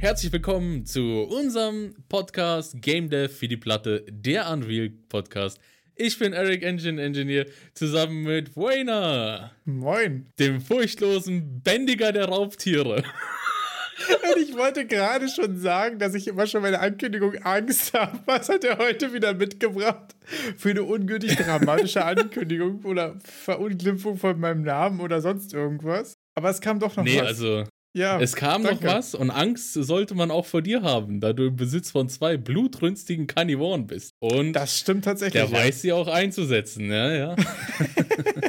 Herzlich willkommen zu unserem Podcast Game Dev für die Platte, der Unreal Podcast. Ich bin Eric Engine Engineer zusammen mit Wayner. Moin. Dem furchtlosen Bändiger der Raubtiere. Und ich wollte gerade schon sagen, dass ich immer schon meine Ankündigung Angst habe. Was hat er heute wieder mitgebracht? Für eine ungültig dramatische Ankündigung oder Verunglimpfung von meinem Namen oder sonst irgendwas. Aber es kam doch noch nee, was. Nee, also ja, es kam danke. noch was und Angst sollte man auch vor dir haben, da du im Besitz von zwei blutrünstigen Carnivoren bist. Und das stimmt tatsächlich. Der ja. weiß sie auch einzusetzen, ja, ja.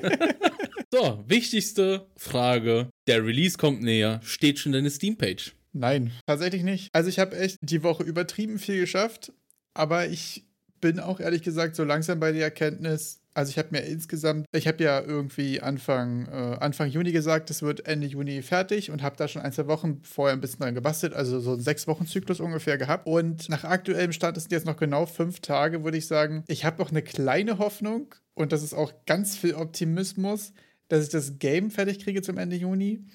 so, wichtigste Frage. Der Release kommt näher. Steht schon deine Steam-Page? Nein, tatsächlich nicht. Also ich habe echt die Woche übertrieben viel geschafft, aber ich bin auch ehrlich gesagt so langsam bei der Erkenntnis, also ich habe mir insgesamt, ich habe ja irgendwie Anfang, äh, Anfang Juni gesagt, es wird Ende Juni fertig und habe da schon ein, zwei Wochen vorher ein bisschen dran gebastelt, also so einen sechs Wochen Zyklus ungefähr gehabt. Und nach aktuellem Stand ist jetzt noch genau fünf Tage, würde ich sagen. Ich habe noch eine kleine Hoffnung und das ist auch ganz viel Optimismus, dass ich das Game fertig kriege zum Ende Juni.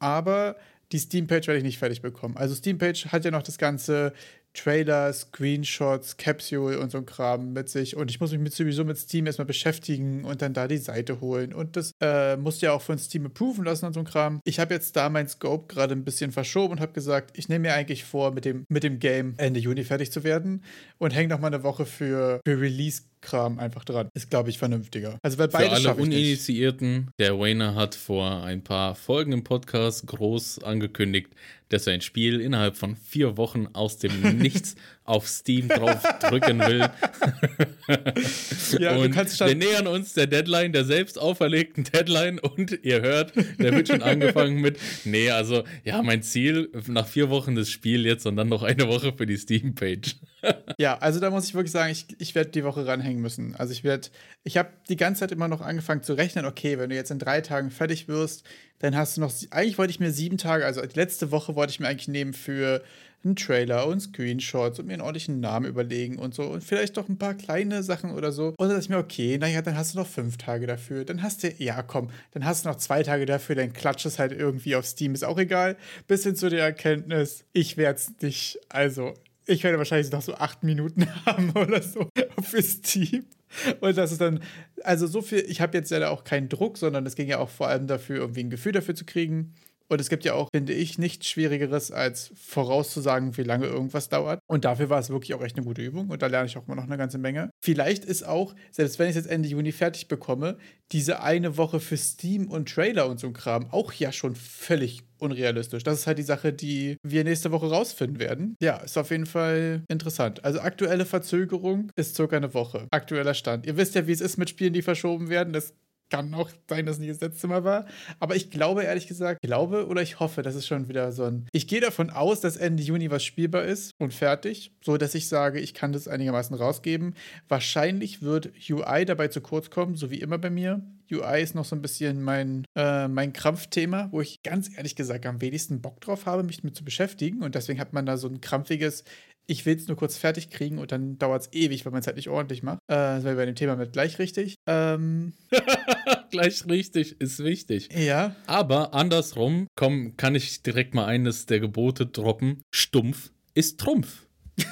Aber die Steam-Page werde ich nicht fertig bekommen. Also Steam-Page hat ja noch das ganze Trailer, Screenshots, Capsule und so ein Kram mit sich. Und ich muss mich mit, sowieso mit Steam erstmal beschäftigen und dann da die Seite holen. Und das äh, musst du ja auch von Steam approven lassen und so ein Kram. Ich habe jetzt da mein Scope gerade ein bisschen verschoben und habe gesagt, ich nehme mir eigentlich vor, mit dem, mit dem Game Ende Juni fertig zu werden und hänge noch mal eine Woche für, für Release Kram einfach dran. Ist, glaube ich, vernünftiger. Also, weil beide Für alle Uninitiierten, der Wayner hat vor ein paar Folgen im Podcast groß angekündigt, dass er ein Spiel innerhalb von vier Wochen aus dem Nichts auf Steam drauf drücken will. ja, und wir nähern uns der Deadline, der selbst auferlegten Deadline und ihr hört, der wird schon angefangen mit, nee, also ja, mein Ziel nach vier Wochen das Spiel jetzt und dann noch eine Woche für die Steam-Page. ja, also da muss ich wirklich sagen, ich, ich werde die Woche ranhängen müssen. Also ich werde, ich habe die ganze Zeit immer noch angefangen zu rechnen, okay, wenn du jetzt in drei Tagen fertig wirst, dann hast du noch, eigentlich wollte ich mir sieben Tage, also die letzte Woche wollte ich mir eigentlich nehmen für einen Trailer und Screenshots und mir einen ordentlichen Namen überlegen und so und vielleicht doch ein paar kleine Sachen oder so. Und dann dachte ich mir, okay, naja, dann hast du noch fünf Tage dafür. Dann hast du, ja komm, dann hast du noch zwei Tage dafür, dann klatscht es halt irgendwie auf Steam, ist auch egal. Bis hin zu der Erkenntnis, ich werde es nicht, also ich werde wahrscheinlich noch so acht Minuten haben oder so für Steam. Und das ist dann, also so viel, ich habe jetzt ja auch keinen Druck, sondern es ging ja auch vor allem dafür, irgendwie ein Gefühl dafür zu kriegen. Und es gibt ja auch, finde ich, nichts Schwierigeres, als vorauszusagen, wie lange irgendwas dauert. Und dafür war es wirklich auch echt eine gute Übung. Und da lerne ich auch immer noch eine ganze Menge. Vielleicht ist auch, selbst wenn ich es jetzt Ende Juni fertig bekomme, diese eine Woche für Steam und Trailer und so ein Kram auch ja schon völlig unrealistisch. Das ist halt die Sache, die wir nächste Woche rausfinden werden. Ja, ist auf jeden Fall interessant. Also aktuelle Verzögerung ist circa eine Woche. Aktueller Stand. Ihr wisst ja, wie es ist mit Spielen, die verschoben werden. Das kann auch sein, dass es nicht das letzte Mal war. Aber ich glaube, ehrlich gesagt, glaube oder ich hoffe, das ist schon wieder so ein. Ich gehe davon aus, dass Ende Juni was spielbar ist und fertig, so dass ich sage, ich kann das einigermaßen rausgeben. Wahrscheinlich wird UI dabei zu kurz kommen, so wie immer bei mir. UI ist noch so ein bisschen mein, äh, mein Krampfthema, wo ich ganz ehrlich gesagt am wenigsten Bock drauf habe, mich damit zu beschäftigen. Und deswegen hat man da so ein krampfiges, ich will es nur kurz fertig kriegen und dann dauert es ewig, weil man es halt nicht ordentlich macht. Äh, das wäre bei dem Thema mit gleich richtig. Ähm. gleich richtig ist wichtig. Ja. Aber andersrum, komm, kann ich direkt mal eines der Gebote droppen. Stumpf ist Trumpf.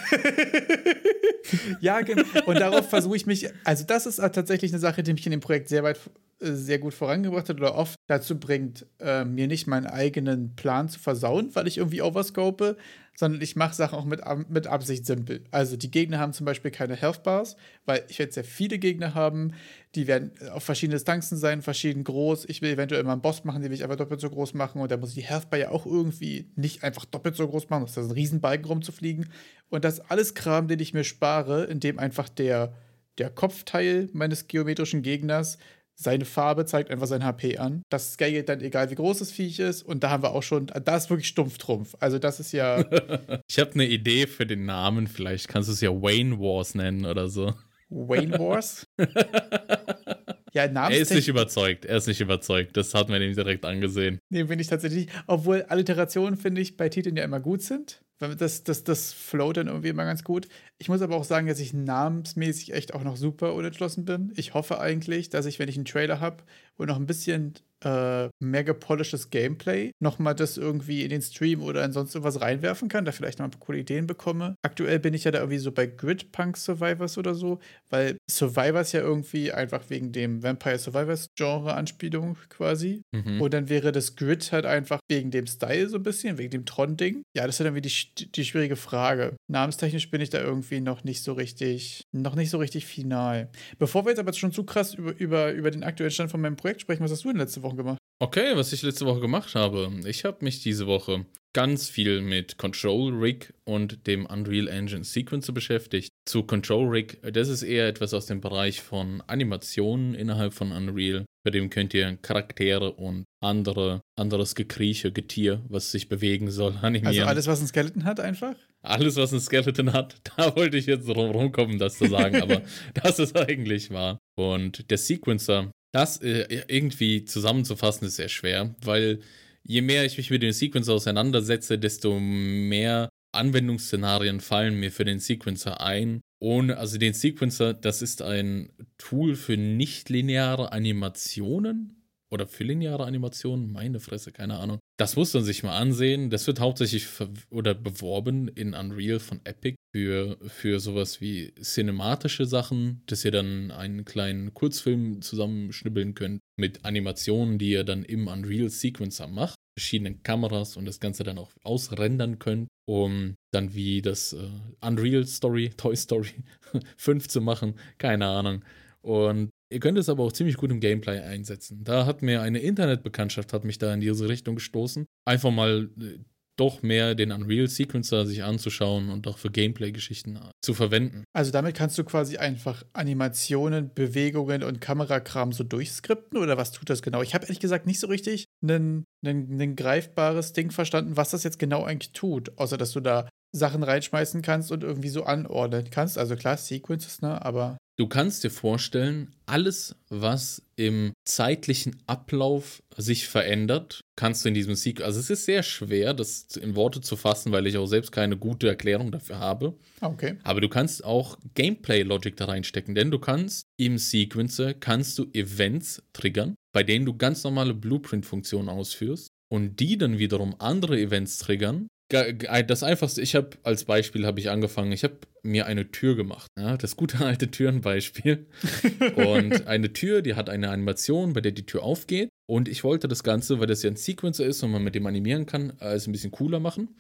ja, genau. Und darauf versuche ich mich, also das ist tatsächlich eine Sache, die mich in dem Projekt sehr weit äh, sehr gut vorangebracht hat oder oft dazu bringt, äh, mir nicht meinen eigenen Plan zu versauen, weil ich irgendwie overscope, sondern ich mache Sachen auch mit, mit Absicht simpel. Also die Gegner haben zum Beispiel keine Health Bars, weil ich werde sehr viele Gegner haben, die werden auf verschiedene Distanzen sein, verschieden groß. Ich will eventuell mal einen Boss machen, den will ich einfach doppelt so groß machen und da muss ich die Health Bar ja auch irgendwie nicht einfach doppelt so groß machen, das ist ein Riesenbalken rumzufliegen. Und das alles Kram, den ich mir spare, indem einfach der der Kopfteil meines geometrischen Gegners seine Farbe zeigt einfach sein HP an. Das scaled dann egal, wie groß das Viech ist. Und da haben wir auch schon, da ist wirklich Stumpftrumpf. Also das ist ja. ich habe eine Idee für den Namen. Vielleicht kannst du es ja Wayne Wars nennen oder so. Wayne Wars? ja, Er ist nicht überzeugt. Er ist nicht überzeugt. Das hat man ihm direkt angesehen. Nee, bin ich tatsächlich. Obwohl Alliterationen, finde ich, bei Titeln ja immer gut sind. Das, das, das float dann irgendwie immer ganz gut. Ich muss aber auch sagen, dass ich namensmäßig echt auch noch super unentschlossen bin. Ich hoffe eigentlich, dass ich, wenn ich einen Trailer habe und noch ein bisschen äh, mehr gepolischtes Gameplay nochmal das irgendwie in den Stream oder in sonst irgendwas reinwerfen kann, da vielleicht noch ein paar coole Ideen bekomme. Aktuell bin ich ja da irgendwie so bei Grid Punk Survivors oder so, weil Survivors ja irgendwie einfach wegen dem Vampire Survivors Genre Anspielung quasi. Mhm. Und dann wäre das Grid halt einfach wegen dem Style so ein bisschen, wegen dem Tron-Ding. Ja, das ist dann irgendwie die, die schwierige Frage. Namenstechnisch bin ich da irgendwie noch nicht so richtig, noch nicht so richtig final. Bevor wir jetzt aber schon zu krass über, über, über den aktuellen Stand von meinem Projekt sprechen, was hast du denn letzte Woche gemacht? Okay, was ich letzte Woche gemacht habe. Ich habe mich diese Woche ganz viel mit Control Rig und dem Unreal Engine Sequencer beschäftigt. Zu Control Rig, das ist eher etwas aus dem Bereich von Animationen innerhalb von Unreal. Bei dem könnt ihr Charaktere und andere, anderes Gekrieche, Getier, was sich bewegen soll, animieren. Also alles, was ein Skeleton hat, einfach? Alles, was ein Skeleton hat, da wollte ich jetzt rumkommen, das zu sagen, aber das ist eigentlich wahr. Und der Sequencer, das äh, irgendwie zusammenzufassen ist sehr schwer, weil je mehr ich mich mit dem Sequencer auseinandersetze, desto mehr Anwendungsszenarien fallen mir für den Sequencer ein. Ohne, also den Sequencer, das ist ein Tool für nichtlineare Animationen oder für lineare Animationen, meine Fresse, keine Ahnung. Das muss man sich mal ansehen. Das wird hauptsächlich oder beworben in Unreal von Epic für, für sowas wie cinematische Sachen, dass ihr dann einen kleinen Kurzfilm zusammenschnibbeln könnt mit Animationen, die ihr dann im Unreal Sequencer macht, verschiedenen Kameras und das Ganze dann auch ausrendern könnt, um dann wie das äh, Unreal Story, Toy Story 5 zu machen. Keine Ahnung. Und Ihr könnt es aber auch ziemlich gut im Gameplay einsetzen. Da hat mir eine Internetbekanntschaft hat mich da in diese Richtung gestoßen. Einfach mal äh, doch mehr den Unreal Sequencer sich anzuschauen und auch für Gameplay-Geschichten zu verwenden. Also damit kannst du quasi einfach Animationen, Bewegungen und Kamerakram so durchskripten oder was tut das genau? Ich habe ehrlich gesagt nicht so richtig ein greifbares Ding verstanden, was das jetzt genau eigentlich tut, außer dass du da Sachen reinschmeißen kannst und irgendwie so anordnen kannst. Also klar, Sequences, ne, aber Du kannst dir vorstellen, alles, was im zeitlichen Ablauf sich verändert, kannst du in diesem Sequel. Also es ist sehr schwer, das in Worte zu fassen, weil ich auch selbst keine gute Erklärung dafür habe. Okay. Aber du kannst auch Gameplay-Logic da reinstecken, denn du kannst im Sequencer kannst du Events triggern, bei denen du ganz normale Blueprint-Funktionen ausführst und die dann wiederum andere Events triggern, das einfachste, ich habe als Beispiel habe ich angefangen, ich habe mir eine Tür gemacht, ja, das gute alte Türenbeispiel. und eine Tür, die hat eine Animation, bei der die Tür aufgeht. Und ich wollte das Ganze, weil das ja ein Sequencer ist und man mit dem animieren kann, als ein bisschen cooler machen.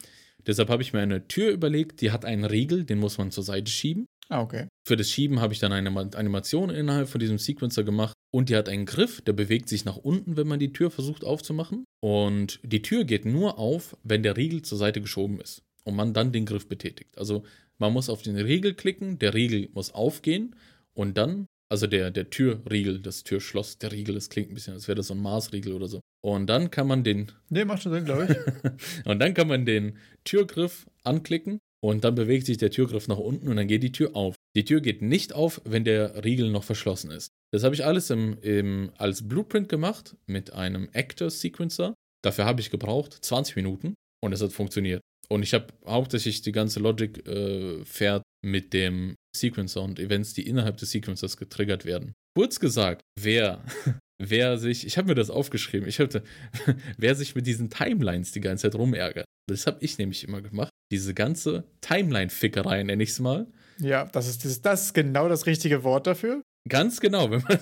Deshalb habe ich mir eine Tür überlegt, die hat einen Riegel, den muss man zur Seite schieben. Ah, okay. Für das Schieben habe ich dann eine Animation innerhalb von diesem Sequencer gemacht und die hat einen Griff, der bewegt sich nach unten, wenn man die Tür versucht aufzumachen. Und die Tür geht nur auf, wenn der Riegel zur Seite geschoben ist und man dann den Griff betätigt. Also man muss auf den Riegel klicken, der Riegel muss aufgehen und dann, also der, der Türriegel, das Türschloss, der Riegel, das klingt ein bisschen, als wäre das so ein Maßriegel oder so. Und dann kann man den. Nee, macht schon Sinn, glaube ich. und dann kann man den Türgriff anklicken und dann bewegt sich der Türgriff nach unten und dann geht die Tür auf. Die Tür geht nicht auf, wenn der Riegel noch verschlossen ist. Das habe ich alles im, im, als Blueprint gemacht mit einem Actor Sequencer. Dafür habe ich gebraucht 20 Minuten und es hat funktioniert. Und ich habe hauptsächlich die ganze Logic äh, fährt mit dem Sequencer und Events, die innerhalb des Sequencers getriggert werden. Kurz gesagt, wer wer sich, ich habe mir das aufgeschrieben, ich hatte, wer sich mit diesen Timelines die ganze Zeit rumärgert. Das habe ich nämlich immer gemacht. Diese ganze Timeline-Fickerei, nenne ich es mal. Ja, das ist, das ist genau das richtige Wort dafür. Ganz genau, wenn man,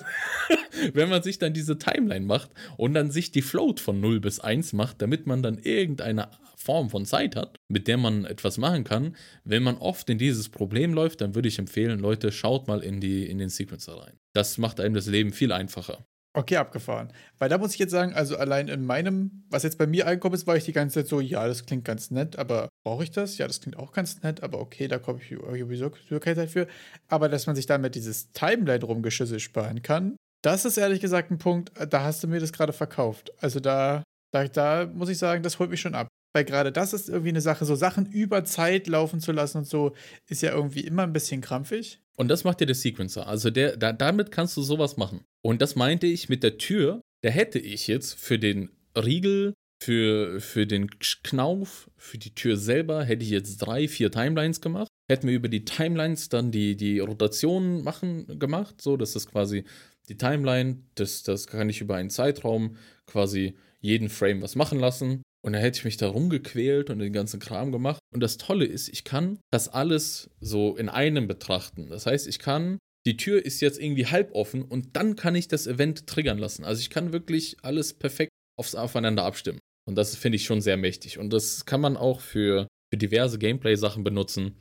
wenn man sich dann diese Timeline macht und dann sich die Float von 0 bis 1 macht, damit man dann irgendeine Form von Zeit hat, mit der man etwas machen kann. Wenn man oft in dieses Problem läuft, dann würde ich empfehlen, Leute, schaut mal in, die, in den Sequencer rein. Das macht einem das Leben viel einfacher. Okay, abgefahren. Weil da muss ich jetzt sagen, also allein in meinem, was jetzt bei mir angekommen ist, war ich die ganze Zeit so, ja, das klingt ganz nett, aber brauche ich das? Ja, das klingt auch ganz nett, aber okay, da komme ich sowieso keine Zeit für. Aber dass man sich damit dieses Timeline rumgeschüssel sparen kann, das ist ehrlich gesagt ein Punkt, da hast du mir das gerade verkauft. Also da, da, da muss ich sagen, das holt mich schon ab. Weil gerade das ist irgendwie eine Sache, so Sachen über Zeit laufen zu lassen und so, ist ja irgendwie immer ein bisschen krampfig. Und das macht dir der Sequencer. Also der, da, damit kannst du sowas machen. Und das meinte ich mit der Tür. Da hätte ich jetzt für den Riegel, für, für den Knauf, für die Tür selber, hätte ich jetzt drei, vier Timelines gemacht. Hätten wir über die Timelines dann die, die Rotation machen gemacht, so dass das quasi die Timeline, das, das kann ich über einen Zeitraum quasi jeden Frame was machen lassen. Und dann hätte ich mich da rumgequält und den ganzen Kram gemacht. Und das Tolle ist, ich kann das alles so in einem betrachten. Das heißt, ich kann, die Tür ist jetzt irgendwie halb offen und dann kann ich das Event triggern lassen. Also ich kann wirklich alles perfekt aufs Aufeinander abstimmen. Und das finde ich schon sehr mächtig. Und das kann man auch für, für diverse Gameplay-Sachen benutzen.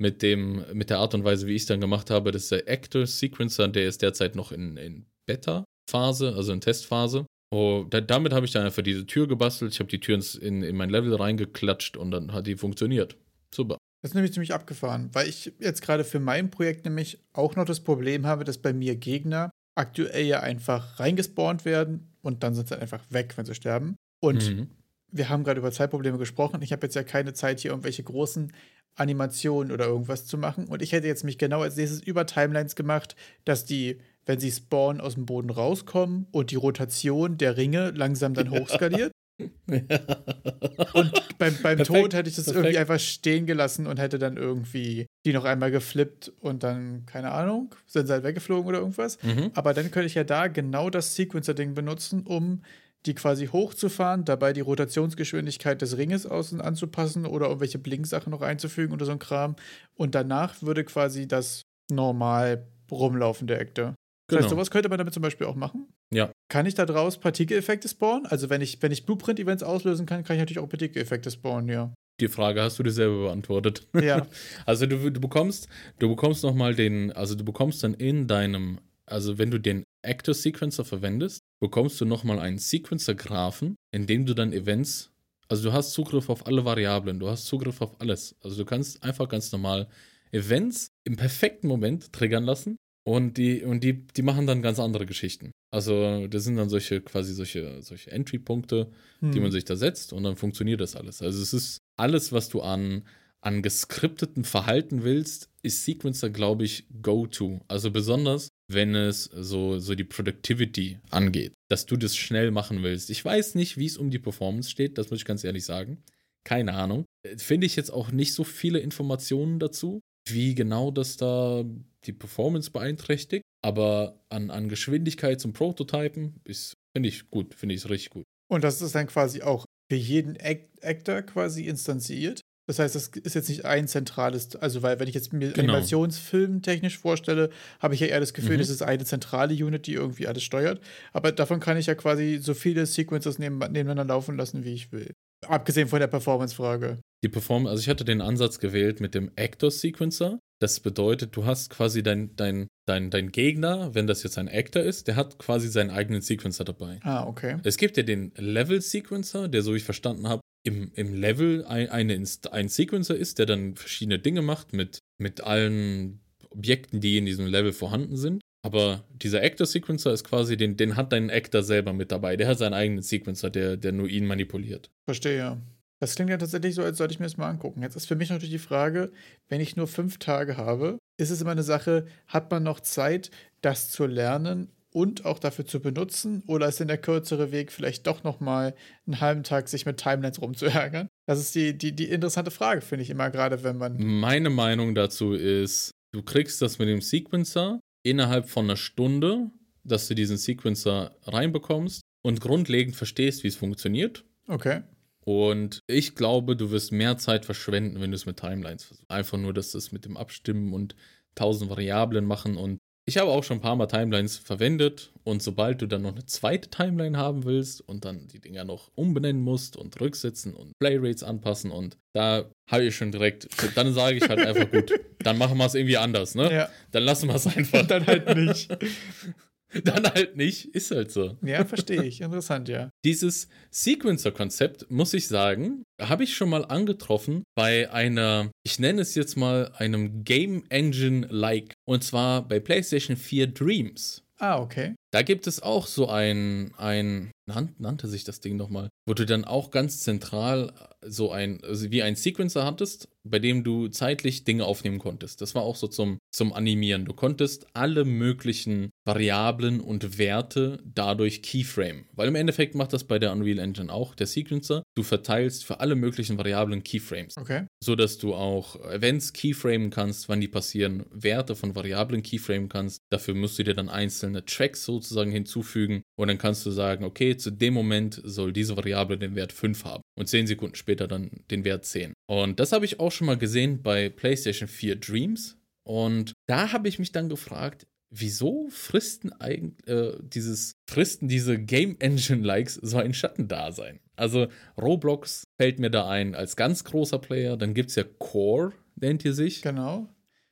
Mit, dem, mit der Art und Weise, wie ich es dann gemacht habe. Das ist der Actor Sequencer, der ist derzeit noch in, in Beta-Phase, also in Testphase. Oh, da, damit habe ich dann einfach diese Tür gebastelt. Ich habe die Tür in, in mein Level reingeklatscht und dann hat die funktioniert. Super. Das ist nämlich ziemlich abgefahren, weil ich jetzt gerade für mein Projekt nämlich auch noch das Problem habe, dass bei mir Gegner aktuell ja einfach reingespawnt werden und dann sind sie einfach weg, wenn sie sterben. Und mhm. wir haben gerade über Zeitprobleme gesprochen. Ich habe jetzt ja keine Zeit, hier irgendwelche großen Animationen oder irgendwas zu machen. Und ich hätte jetzt mich genau als nächstes über Timelines gemacht, dass die wenn sie spawnen, aus dem Boden rauskommen und die Rotation der Ringe langsam dann hochskaliert. Und beim, beim Tod hätte ich das Perfekt. irgendwie einfach stehen gelassen und hätte dann irgendwie die noch einmal geflippt und dann, keine Ahnung, sind sie halt weggeflogen oder irgendwas. Mhm. Aber dann könnte ich ja da genau das Sequencer-Ding benutzen, um die quasi hochzufahren, dabei die Rotationsgeschwindigkeit des Ringes außen anzupassen oder irgendwelche Blinksachen noch einzufügen oder so ein Kram. Und danach würde quasi das normal rumlaufende Actor Genau. Das heißt, sowas könnte man damit zum Beispiel auch machen. Ja. Kann ich da draus Partikeleffekte spawnen? Also wenn ich, wenn ich Blueprint-Events auslösen kann, kann ich natürlich auch Partikeleffekte spawnen, ja. Die Frage hast du dir selber beantwortet. Ja. also du, du bekommst, du bekommst nochmal den, also du bekommst dann in deinem, also wenn du den Actor Sequencer verwendest, bekommst du nochmal einen Sequencer-Graphen, in dem du dann Events, also du hast Zugriff auf alle Variablen, du hast Zugriff auf alles. Also du kannst einfach ganz normal Events im perfekten Moment triggern lassen und die, und die, die machen dann ganz andere Geschichten. Also, das sind dann solche, quasi solche, solche Entry-Punkte, hm. die man sich da setzt und dann funktioniert das alles. Also, es ist alles, was du an, an geskripteten Verhalten willst, ist Sequencer, glaube ich, Go-To. Also, besonders, wenn es so, so die Productivity angeht, dass du das schnell machen willst. Ich weiß nicht, wie es um die Performance steht, das muss ich ganz ehrlich sagen. Keine Ahnung. Finde ich jetzt auch nicht so viele Informationen dazu, wie genau das da die Performance beeinträchtigt. Aber an, an Geschwindigkeit zum Prototypen ist, finde ich gut, finde ich es richtig gut. Und das ist dann quasi auch für jeden Act Actor quasi instanziert. Das heißt, das ist jetzt nicht ein zentrales, also weil wenn ich jetzt mir genau. Animationsfilm technisch vorstelle, habe ich ja eher das Gefühl, mhm. das ist eine zentrale Unit, die irgendwie alles steuert. Aber davon kann ich ja quasi so viele Sequences neben, nebeneinander laufen lassen, wie ich will. Abgesehen von der Performance-Frage. Die Performance, also ich hatte den Ansatz gewählt mit dem Actor Sequencer. Das bedeutet, du hast quasi dein, dein, dein, dein Gegner, wenn das jetzt ein Actor ist, der hat quasi seinen eigenen Sequencer dabei. Ah, okay. Es gibt ja den Level Sequencer, der, so wie ich verstanden habe, im, im Level ein, eine, ein Sequencer ist, der dann verschiedene Dinge macht mit, mit allen Objekten, die in diesem Level vorhanden sind. Aber dieser Actor-Sequencer ist quasi, den, den hat dein Actor selber mit dabei. Der hat seinen eigenen Sequencer, der, der nur ihn manipuliert. Verstehe, ja. Das klingt ja tatsächlich so, als sollte ich mir das mal angucken. Jetzt ist für mich natürlich die Frage, wenn ich nur fünf Tage habe, ist es immer eine Sache, hat man noch Zeit, das zu lernen und auch dafür zu benutzen? Oder ist denn der kürzere Weg vielleicht doch nochmal einen halben Tag sich mit Timelines rumzuärgern? Das ist die, die, die interessante Frage, finde ich immer, gerade wenn man. Meine Meinung dazu ist, du kriegst das mit dem Sequencer innerhalb von einer Stunde, dass du diesen Sequencer reinbekommst und grundlegend verstehst, wie es funktioniert. Okay. Und ich glaube, du wirst mehr Zeit verschwenden, wenn du es mit Timelines versuchst. Einfach nur, dass das mit dem Abstimmen und tausend Variablen machen. Und ich habe auch schon ein paar Mal Timelines verwendet. Und sobald du dann noch eine zweite Timeline haben willst und dann die Dinger noch umbenennen musst und rücksetzen und Playrates anpassen und da habe ich schon direkt, dann sage ich halt einfach gut, dann machen wir es irgendwie anders, ne? Ja. Dann lassen wir es einfach. dann halt nicht. Dann halt nicht, ist halt so. Ja, verstehe ich. Interessant, ja. Dieses Sequencer-Konzept, muss ich sagen, habe ich schon mal angetroffen bei einer, ich nenne es jetzt mal einem Game Engine-like. Und zwar bei PlayStation 4 Dreams. Ah, okay. Da gibt es auch so ein, ein nannte sich das Ding nochmal, wo du dann auch ganz zentral so ein, also wie ein Sequencer hattest, bei dem du zeitlich Dinge aufnehmen konntest. Das war auch so zum, zum Animieren. Du konntest alle möglichen Variablen und Werte dadurch Keyframe. Weil im Endeffekt macht das bei der Unreal Engine auch der Sequencer. Du verteilst für alle möglichen Variablen Keyframes. Okay. So dass du auch Events keyframen kannst, wann die passieren, Werte von Variablen keyframen kannst. Dafür musst du dir dann einzelne Tracks sozusagen hinzufügen. Und dann kannst du sagen, okay, zu dem Moment soll diese Variable den Wert 5 haben. Und 10 Sekunden später dann den Wert 10. Und das habe ich auch schon mal gesehen bei PlayStation 4 Dreams. Und da habe ich mich dann gefragt, wieso fristen eigentlich äh, dieses fristen diese Game Engine Likes so ein Schattendasein? Also Roblox fällt mir da ein als ganz großer Player, dann gibt es ja Core, nennt ihr sich. Genau.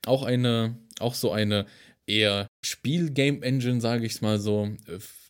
Auch eine auch so eine eher Spiel-Game Engine, sage ich es mal so,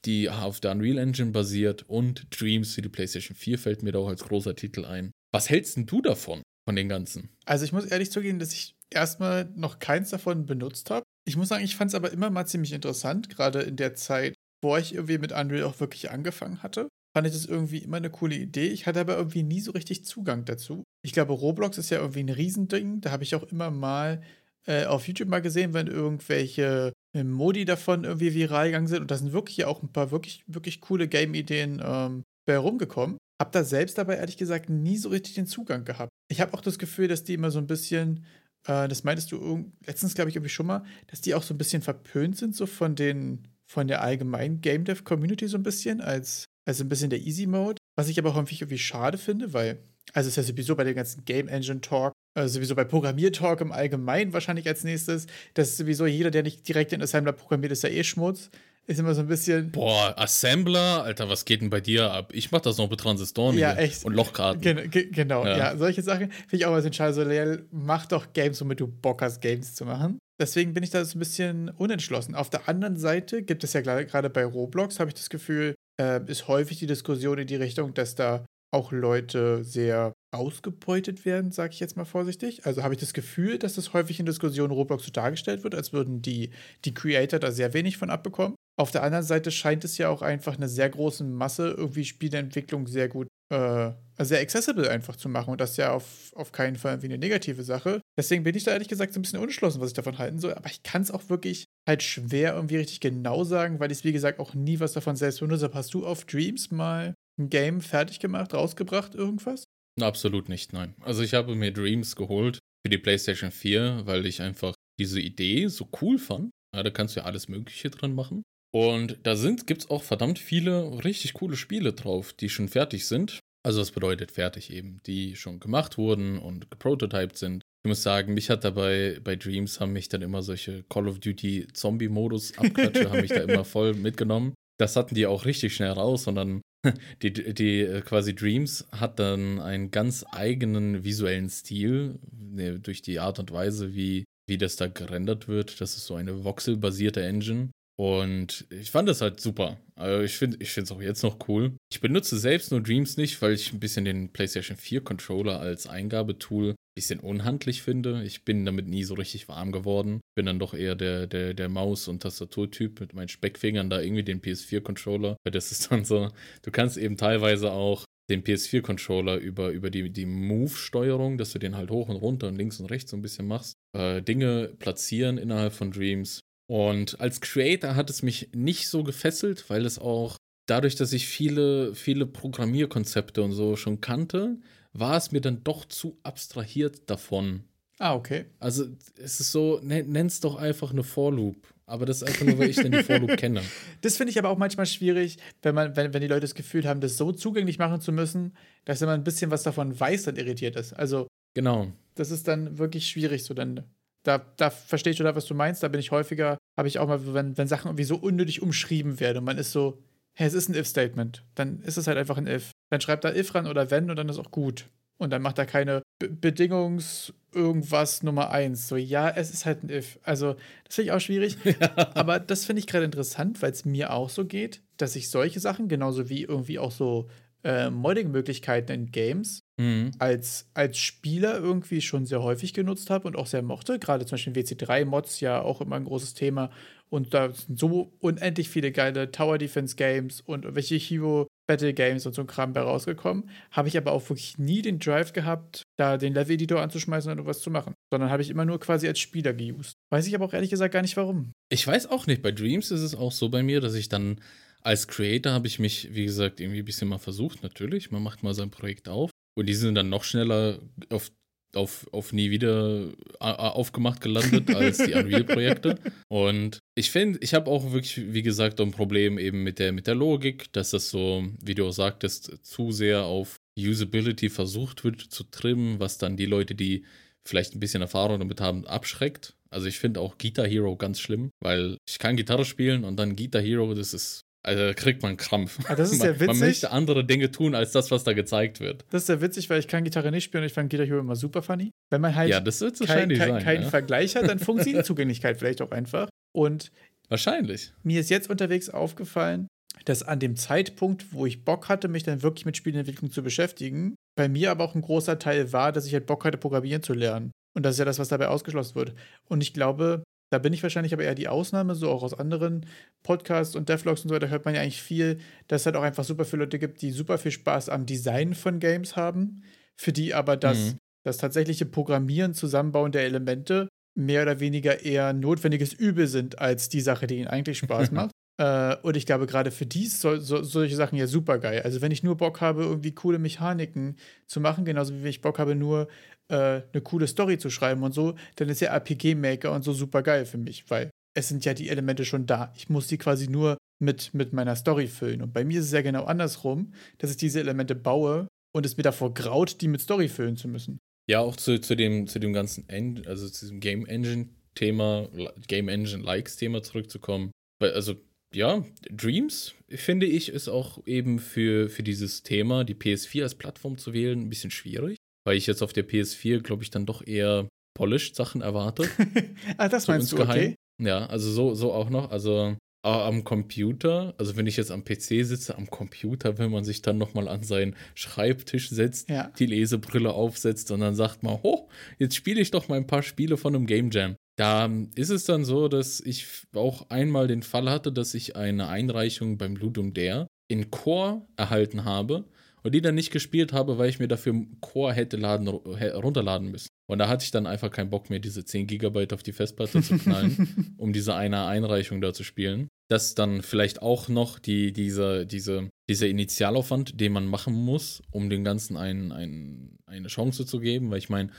die auf der Unreal Engine basiert und Dreams für die PlayStation 4 fällt mir da auch als großer Titel ein. Was hältst denn du davon, von den ganzen? Also ich muss ehrlich zugeben, dass ich erstmal noch keins davon benutzt habe. Ich muss sagen, ich fand es aber immer mal ziemlich interessant, gerade in der Zeit, wo ich irgendwie mit Unreal auch wirklich angefangen hatte. Fand ich das irgendwie immer eine coole Idee. Ich hatte aber irgendwie nie so richtig Zugang dazu. Ich glaube, Roblox ist ja irgendwie ein Riesending. Da habe ich auch immer mal äh, auf YouTube mal gesehen, wenn irgendwelche äh, Modi davon irgendwie viral gegangen sind. Und da sind wirklich auch ein paar wirklich, wirklich coole Game-Ideen ähm, herumgekommen. Hab da selbst dabei ehrlich gesagt nie so richtig den Zugang gehabt. Ich habe auch das Gefühl, dass die immer so ein bisschen, äh, das meintest du letztens, glaube ich, irgendwie schon mal, dass die auch so ein bisschen verpönt sind, so von den, von der allgemeinen Game Dev Community so ein bisschen, als, als ein bisschen der Easy Mode. Was ich aber häufig irgendwie schade finde, weil, also es ist ja sowieso bei dem ganzen Game Engine Talk äh, sowieso bei Programmiertalk im Allgemeinen wahrscheinlich als nächstes. Das ist sowieso jeder, der nicht direkt in Assembler programmiert, ist ja eh Schmutz. Ist immer so ein bisschen. Boah, Assembler, Alter, was geht denn bei dir ab? Ich mach das noch mit Transistoren ja, echt. und Lochkarten. Gen ge genau, ja. ja. Solche Sachen finde ich auch mal so ein. So, mach doch Games, womit du Bock hast, Games zu machen. Deswegen bin ich da so ein bisschen unentschlossen. Auf der anderen Seite gibt es ja gerade bei Roblox, habe ich das Gefühl, äh, ist häufig die Diskussion in die Richtung, dass da auch Leute sehr ausgebeutet werden, sage ich jetzt mal vorsichtig. Also habe ich das Gefühl, dass das häufig in Diskussionen Roblox so dargestellt wird, als würden die, die Creator da sehr wenig von abbekommen. Auf der anderen Seite scheint es ja auch einfach eine sehr große Masse irgendwie Spieleentwicklung sehr gut, äh, sehr accessible einfach zu machen und das ja auf, auf keinen Fall wie eine negative Sache. Deswegen bin ich da ehrlich gesagt so ein bisschen unentschlossen, was ich davon halten soll. Aber ich kann es auch wirklich halt schwer irgendwie richtig genau sagen, weil ich wie gesagt auch nie was davon selbst benutzt habe. Hast du auf Dreams mal ein Game fertig gemacht, rausgebracht, irgendwas? Absolut nicht, nein. Also ich habe mir Dreams geholt für die PlayStation 4, weil ich einfach diese Idee so cool fand. Ja, da kannst du ja alles Mögliche dran machen. Und da gibt es auch verdammt viele richtig coole Spiele drauf, die schon fertig sind. Also das bedeutet fertig eben, die schon gemacht wurden und geprototyped sind. Ich muss sagen, mich hat dabei bei Dreams haben mich dann immer solche Call of Duty Zombie-Modus abklatsche, haben mich da immer voll mitgenommen. Das hatten die auch richtig schnell raus und dann die, die äh, quasi Dreams hat dann einen ganz eigenen visuellen Stil ne, durch die Art und Weise, wie, wie das da gerendert wird. Das ist so eine voxelbasierte Engine. Und ich fand das halt super. Also ich finde es auch jetzt noch cool. Ich benutze selbst nur Dreams nicht, weil ich ein bisschen den PlayStation 4 Controller als Eingabetool ein bisschen unhandlich finde. Ich bin damit nie so richtig warm geworden. Bin dann doch eher der, der, der Maus- und Tastaturtyp mit meinen Speckfingern da irgendwie den PS4-Controller. Das ist dann so, du kannst eben teilweise auch den PS4-Controller über, über die, die Move-Steuerung, dass du den halt hoch und runter und links und rechts so ein bisschen machst, äh, Dinge platzieren innerhalb von Dreams und als Creator hat es mich nicht so gefesselt, weil es auch dadurch, dass ich viele, viele Programmierkonzepte und so schon kannte, war es mir dann doch zu abstrahiert davon. Ah, okay. Also es ist so, nenn es doch einfach eine For Loop. Aber das ist einfach nur, weil ich dann die For Loop kenne. Das finde ich aber auch manchmal schwierig, wenn, man, wenn, wenn die Leute das Gefühl haben, das so zugänglich machen zu müssen, dass wenn man ein bisschen was davon weiß, dann irritiert ist. Also genau. Das ist dann wirklich schwierig, so dann da, da verstehe ich total, was du meinst. Da bin ich häufiger, habe ich auch mal, wenn, wenn Sachen irgendwie so unnötig umschrieben werden und man ist so, hey, es ist ein If-Statement. Dann ist es halt einfach ein If. Dann schreibt da If ran oder wenn und dann ist auch gut. Und dann macht er keine Be Bedingungs irgendwas Nummer eins. So, ja, es ist halt ein If. Also, das finde ich auch schwierig. Ja. Aber das finde ich gerade interessant, weil es mir auch so geht, dass ich solche Sachen, genauso wie irgendwie auch so äh, Modding-Möglichkeiten in Games mhm. als, als Spieler irgendwie schon sehr häufig genutzt habe und auch sehr mochte. Gerade zum Beispiel WC3-Mods ja auch immer ein großes Thema. Und da sind so unendlich viele geile Tower Defense Games und welche Hero Battle Games und so ein Kram bei rausgekommen. Habe ich aber auch wirklich nie den Drive gehabt, da den Level Editor anzuschmeißen und was zu machen. Sondern habe ich immer nur quasi als Spieler geused. Weiß ich aber auch ehrlich gesagt gar nicht warum. Ich weiß auch nicht. Bei Dreams ist es auch so bei mir, dass ich dann als Creator habe ich mich, wie gesagt, irgendwie ein bisschen mal versucht, natürlich. Man macht mal sein Projekt auf. Und die sind dann noch schneller auf auf, auf nie wieder aufgemacht gelandet als die Unreal-Projekte. Und ich finde, ich habe auch wirklich, wie gesagt, ein Problem eben mit der, mit der Logik, dass das so, wie du auch sagtest, zu sehr auf Usability versucht wird zu trimmen, was dann die Leute, die vielleicht ein bisschen Erfahrung damit haben, abschreckt. Also ich finde auch Guitar Hero ganz schlimm, weil ich kann Gitarre spielen und dann Guitar Hero, das ist also da kriegt man Krampf. Ah, das ist ja witzig. Man möchte andere Dinge tun, als das, was da gezeigt wird. Das ist ja witzig, weil ich kann Gitarre nicht spielen und ich fand Guitar Hero immer super funny. Wenn man halt ja, das wird kein, kein, sein, keinen ja. Vergleich hat, dann funktioniert die Zugänglichkeit vielleicht auch einfach. Und Wahrscheinlich. mir ist jetzt unterwegs aufgefallen, dass an dem Zeitpunkt, wo ich Bock hatte, mich dann wirklich mit Spielentwicklung zu beschäftigen, bei mir aber auch ein großer Teil war, dass ich halt Bock hatte, Programmieren zu lernen. Und das ist ja das, was dabei ausgeschlossen wird. Und ich glaube, da bin ich wahrscheinlich aber eher die Ausnahme, so auch aus anderen Podcasts und Devlogs und so weiter hört man ja eigentlich viel, dass es halt auch einfach super viele Leute gibt, die super viel Spaß am Design von Games haben, für die aber das, Mhm. das tatsächliche Programmieren, Zusammenbauen der Elemente mehr oder weniger eher notwendiges Übel sind als die Sache, die ihnen eigentlich Spaß macht. Äh, und ich glaube, gerade für die ist so, so, solche Sachen ja super geil. Also, wenn ich nur Bock habe, irgendwie coole Mechaniken zu machen, genauso wie wenn ich Bock habe, nur äh, eine coole Story zu schreiben und so, dann ist ja RPG-Maker und so super geil für mich, weil es sind ja die Elemente schon da. Ich muss die quasi nur mit, mit meiner Story füllen. Und bei mir ist es ja genau andersrum, dass ich diese Elemente baue und es mir davor graut, die mit Story füllen zu müssen. Ja, auch zu, zu, dem, zu dem ganzen, En also zu diesem Game Engine-Thema, Game Engine-Likes-Thema zurückzukommen. Also, ja, Dreams, finde ich, ist auch eben für, für dieses Thema, die PS4 als Plattform zu wählen, ein bisschen schwierig. Weil ich jetzt auf der PS4, glaube ich, dann doch eher polished Sachen erwarte. ah, das so meinst du, okay? Ja, also so, so auch noch. Also am Computer, also wenn ich jetzt am PC sitze, am Computer, wenn man sich dann nochmal an seinen Schreibtisch setzt, Ja. die Lesebrille aufsetzt und dann sagt man, ho, jetzt spiele ich doch mal ein paar Spiele von einem Game Jam. Da ist es dann so, dass ich auch einmal den Fall hatte, dass ich eine Einreichung beim Ludum Dare in Core erhalten habe und die dann nicht gespielt habe, weil ich mir dafür Core hätte laden, runterladen müssen. Und da hatte ich dann einfach keinen Bock mehr, diese 10 Gigabyte auf die Festplatte zu knallen, um diese eine Einreichung da zu spielen. Das ist dann vielleicht auch noch die, diese, diese, dieser Initialaufwand, den man machen muss, um dem Ganzen ein, ein, eine Chance zu geben. Weil ich meine,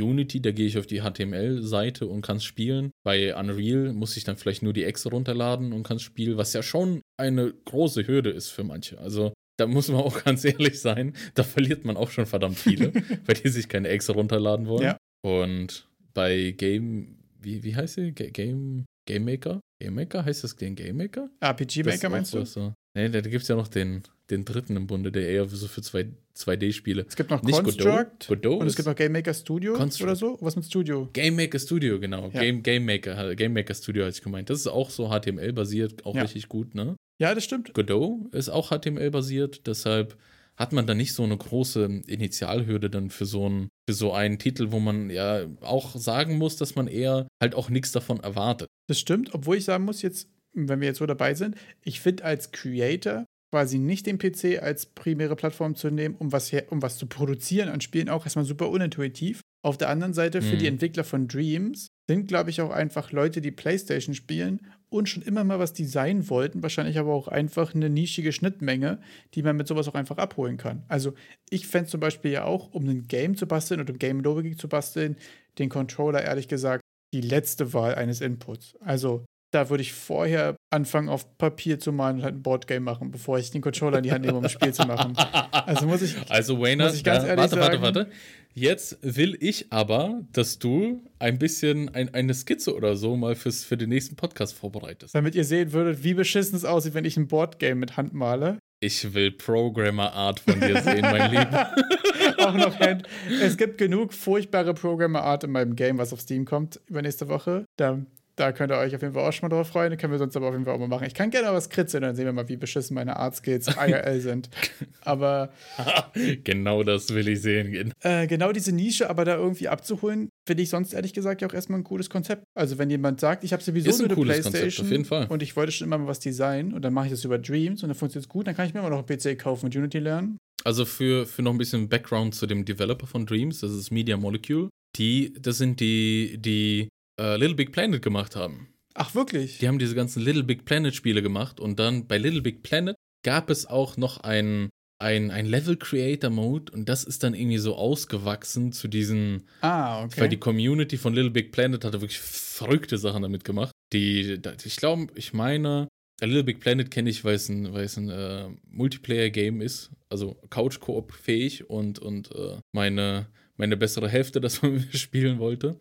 Unity, da gehe ich auf die HTML-Seite und kann es spielen. Bei Unreal muss ich dann vielleicht nur die Exe runterladen und kann es spielen, was ja schon eine große Hürde ist für manche. Also da muss man auch ganz ehrlich sein, da verliert man auch schon verdammt viele, weil die sich keine Exe runterladen wollen. Ja. Und bei Game, wie, wie heißt sie? Ga- Game, Game Maker? Game Maker? Heißt das den Game Maker? RPG Maker meinst du? So. Nee, da gibt es ja noch den, den dritten im Bunde, der eher so für zwei- 2D-Spiele. Es gibt noch Nicht Construct Godot. Godot und es gibt noch Game Maker Studio Construct. oder so. Was mit Studio? Game Maker Studio, genau. Ja. Game, Game Maker, Game Maker Studio hatte ich gemeint. Das ist auch so HTML-basiert, auch Ja. richtig gut, ne? Ja, das stimmt. Godot ist auch HTML-basiert, deshalb hat man da nicht so eine große Initialhürde dann für so, einen, für so einen Titel, wo man ja auch sagen muss, dass man eher halt auch nichts davon erwartet. Das stimmt, obwohl ich sagen muss, jetzt, wenn wir jetzt so dabei sind, ich finde als Creator quasi nicht den PC als primäre Plattform zu nehmen, um was, her, um was zu produzieren an Spielen, auch erstmal super unintuitiv. Auf der anderen Seite, für Mhm. die Entwickler von Dreams sind, glaube ich, auch einfach Leute, die PlayStation spielen und schon immer mal was designen wollten, wahrscheinlich aber auch einfach eine nischige Schnittmenge, die man mit sowas auch einfach abholen kann. Also ich fände zum Beispiel ja auch, um ein Game zu basteln oder um Game Logik zu basteln, den Controller ehrlich gesagt die letzte Wahl eines Inputs. Also da würde ich vorher anfangen, auf Papier zu malen und halt ein Boardgame machen, bevor ich den Controller in die Hand nehme, um ein Spiel zu machen. Also muss ich. Also, Wayner, muss ich ganz ja, ehrlich warte, sagen- warte, warte. Jetzt will ich aber, dass du ein bisschen ein, eine Skizze oder so mal fürs, für den nächsten Podcast vorbereitest. Damit ihr sehen würdet, wie beschissen es aussieht, wenn ich ein Boardgame mit Hand male. Ich will Programmer-Art von dir sehen, mein Lieber. Auch noch Hand. Es gibt genug furchtbare Programmer-Art in meinem Game, was auf Steam kommt übernächste Woche. Da Da könnt ihr euch auf jeden Fall auch schon mal drauf freuen. können wir sonst aber auf jeden Fall auch mal machen. Ich kann gerne was kritzeln, dann sehen wir mal, wie beschissen meine Art-Skills IRL sind. Aber. genau das will ich sehen. Äh, genau diese Nische aber da irgendwie abzuholen, finde ich sonst ehrlich gesagt ja auch erstmal ein cooles Konzept. Also, wenn jemand sagt, ich habe sowieso Ist ein nur eine cooles Playstation Konzept, auf jeden Fall. und ich wollte schon immer mal was designen und dann mache ich das über Dreams und dann funktioniert es gut, dann kann ich mir immer noch einen PC kaufen und Unity lernen. Also für, für noch ein bisschen Background zu dem Developer von Dreams, das ist Media Molecule. Die, das sind die, die äh, Little Big Planet gemacht haben. Ach, wirklich? Die haben diese ganzen Little Big Planet Spiele gemacht und dann bei Little Big Planet gab es auch noch ein, ein, ein Level Creator Mode und das ist dann irgendwie so ausgewachsen zu diesen, Ah, okay. weil die Community von Little Big Planet hatte wirklich verrückte Sachen damit gemacht. Die, ich glaube, ich meine, äh, Little Big Planet kenne ich, weil es ein, weil es ein äh, Multiplayer-Game ist, also Couch-Koop fähig und, und äh, meine, meine bessere Hälfte das mit mir spielen wollte.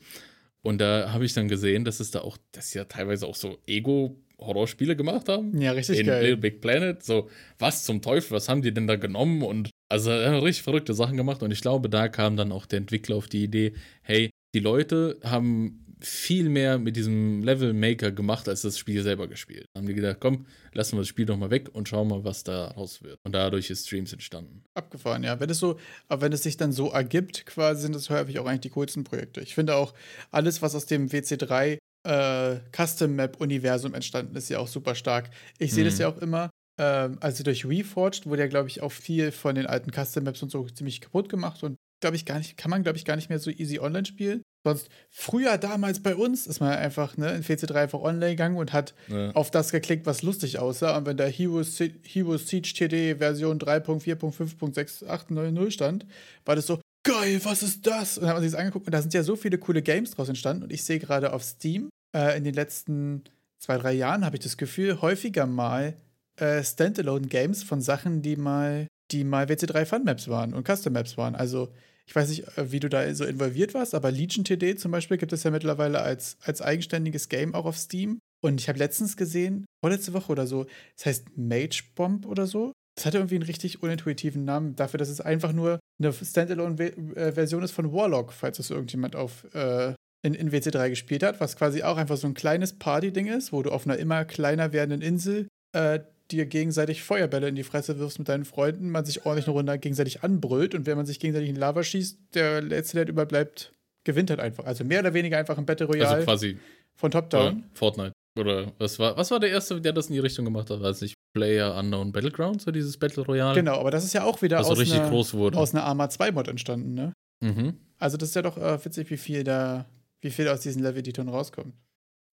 Und da habe ich dann gesehen, dass es da auch, dass sie ja teilweise auch so Ego-Horrorspiele gemacht haben. ja, richtig in geil. Little Big Planet. So, was zum Teufel, was haben die denn da genommen? Und also richtig verrückte Sachen gemacht. Und ich glaube, da kam dann auch der Entwickler auf die Idee, hey, die Leute haben viel mehr mit diesem Level Maker gemacht, als das Spiel selber gespielt. Dann haben die gedacht, komm, lassen wir das Spiel doch mal weg und schauen mal, was da raus wird. Und dadurch ist Streams entstanden. Abgefahren, ja. Wenn es so, aber wenn es sich dann so ergibt, quasi sind das häufig auch eigentlich die coolsten Projekte. Ich finde auch, alles, was aus dem WC3 äh, Custom Map Universum entstanden ist, ja auch super stark. Ich sehe das Mhm. ja auch immer, ähm, also durch Reforged wurde ja, glaube ich, auch viel von den alten Custom Maps und so ziemlich kaputt gemacht und glaube ich gar nicht, kann man, glaube ich, gar nicht mehr so easy online spielen. Sonst, früher damals bei uns, ist man einfach ne, in WC3 einfach online gegangen und hat Ja. auf das geklickt, was lustig aussah. Und wenn da Heroes Siege TD Version 3.4.5.6890 stand, war das so, geil, was ist das? Und dann hat man sich das angeguckt und da sind ja so viele coole Games draus entstanden. Und ich sehe gerade auf Steam, äh, in den letzten zwei, drei Jahren habe ich das Gefühl, häufiger mal äh, Standalone-Games von Sachen, die mal, die mal WC3 Fun Maps waren und Custom Maps waren. Also ich weiß nicht, äh, wie du da so involviert warst, aber Legion TD zum Beispiel gibt es ja mittlerweile als, als eigenständiges Game auch auf Steam. Und ich habe letztens gesehen, vorletzte Woche oder so, das heißt Mage Bomb oder so. Das hatte irgendwie einen richtig unintuitiven Namen dafür, dass es einfach nur eine Standalone-Version ist von Warlock, falls das irgendjemand auf äh, in, in WC3 gespielt hat, was quasi auch einfach so ein kleines Party-Ding ist, wo du auf einer immer kleiner werdenden Insel äh, dir gegenseitig Feuerbälle in die Fresse wirfst mit deinen Freunden, man sich ordentlich eine Runde gegenseitig anbrüllt und wenn man sich gegenseitig in Lava schießt, der letzte, der überbleibt, gewinnt halt einfach. Also mehr oder weniger einfach ein Battle Royale Also quasi von äh, Top-Down. Fortnite. Oder was war, was war der erste, der das in die Richtung gemacht hat? Weiß nicht, Player Unknown Battlegrounds oder dieses Battle Royale? Genau, aber das ist ja auch wieder Was so aus, richtig einer, groß wurde. aus einer Arma 2 Mod entstanden, ne? mhm. Also das ist ja doch äh, witzig, wie viel da, wie viel aus diesen Level-Editoren rauskommt.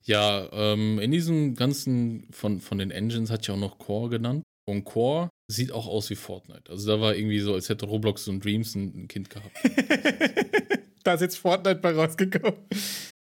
Ja, ähm, in diesem ganzen von, von den Engines hat ja auch noch Core genannt. Und Core sieht auch aus wie Fortnite. Also da war irgendwie so, als hätte Roblox und Dreams ein, ein Kind gehabt. da ist jetzt Fortnite bei rausgekommen.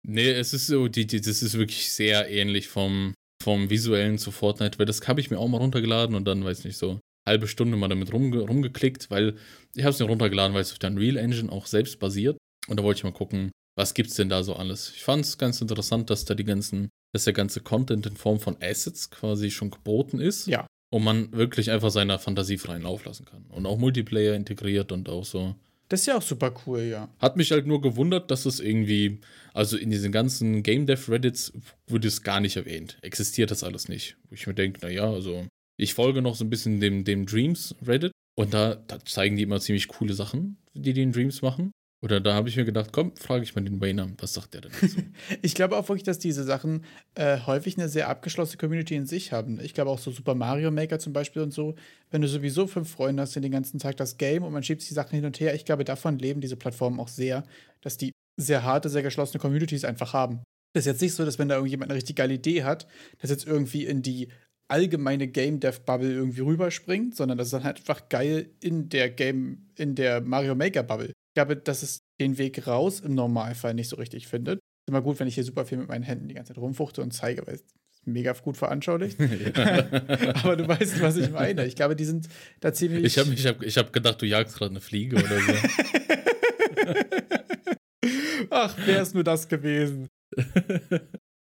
nee, es ist so, die, die, das ist wirklich sehr ähnlich vom, vom visuellen zu Fortnite, weil das habe ich mir auch mal runtergeladen und dann, weiß nicht, so halbe Stunde mal damit rumge rumgeklickt, weil ich habe es mir runtergeladen, weil es auf der Unreal Engine auch selbst basiert. Und da wollte ich mal gucken, was gibt's denn da so alles. Ich fand es ganz interessant, dass da die ganzen, dass der ganze Content in Form von Assets quasi schon geboten ist. Ja. Und man wirklich einfach seiner Fantasie freien Lauf lassen kann. Und auch Multiplayer integriert und auch so. Das ist ja auch super cool, ja. Hat mich halt nur gewundert, dass es irgendwie, also in diesen ganzen Game Dev Reddits wurde es gar nicht erwähnt. Existiert das alles nicht. Wo ich mir denke, naja, also ich folge noch so ein bisschen dem, dem Dreams Reddit und da, da zeigen die immer ziemlich coole Sachen, die die in Dreams machen. Oder da habe ich mir gedacht, komm, frage ich mal den Wayner, was sagt der denn dazu? Ich glaube auch wirklich, dass diese Sachen äh, häufig eine sehr abgeschlossene Community in sich haben. Ich glaube auch so Super Mario Maker zum Beispiel und so. Wenn du sowieso fünf Freunde hast, die den ganzen Tag das Game und man schiebt die Sachen hin und her, ich glaube, davon leben diese Plattformen auch sehr, dass die sehr harte, sehr geschlossene Communities einfach haben. Das ist jetzt nicht so, dass wenn da irgendjemand eine richtig geile Idee hat, das jetzt irgendwie in die allgemeine Game Dev Bubble irgendwie rüberspringt, sondern das ist dann halt einfach geil in der Game, in der Mario Maker Bubble. Ich glaube, dass es den Weg raus im Normalfall nicht so richtig findet. Ist immer gut, wenn ich hier super viel mit meinen Händen die ganze Zeit rumfuchte und zeige, weil es mega gut veranschaulicht. Aber du weißt, was ich meine. Ich glaube, die sind da ziemlich. ich habe ich hab, ich hab gedacht, du jagst gerade eine Fliege oder so. Ach, wäre es nur das gewesen.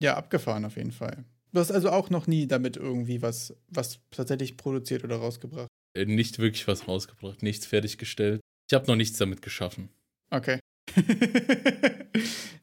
ja, abgefahren auf jeden Fall. Du hast also auch noch nie damit irgendwie was, was tatsächlich produziert oder rausgebracht. Äh, nicht wirklich was rausgebracht, nichts fertiggestellt. Ich habe noch nichts damit geschaffen. Okay.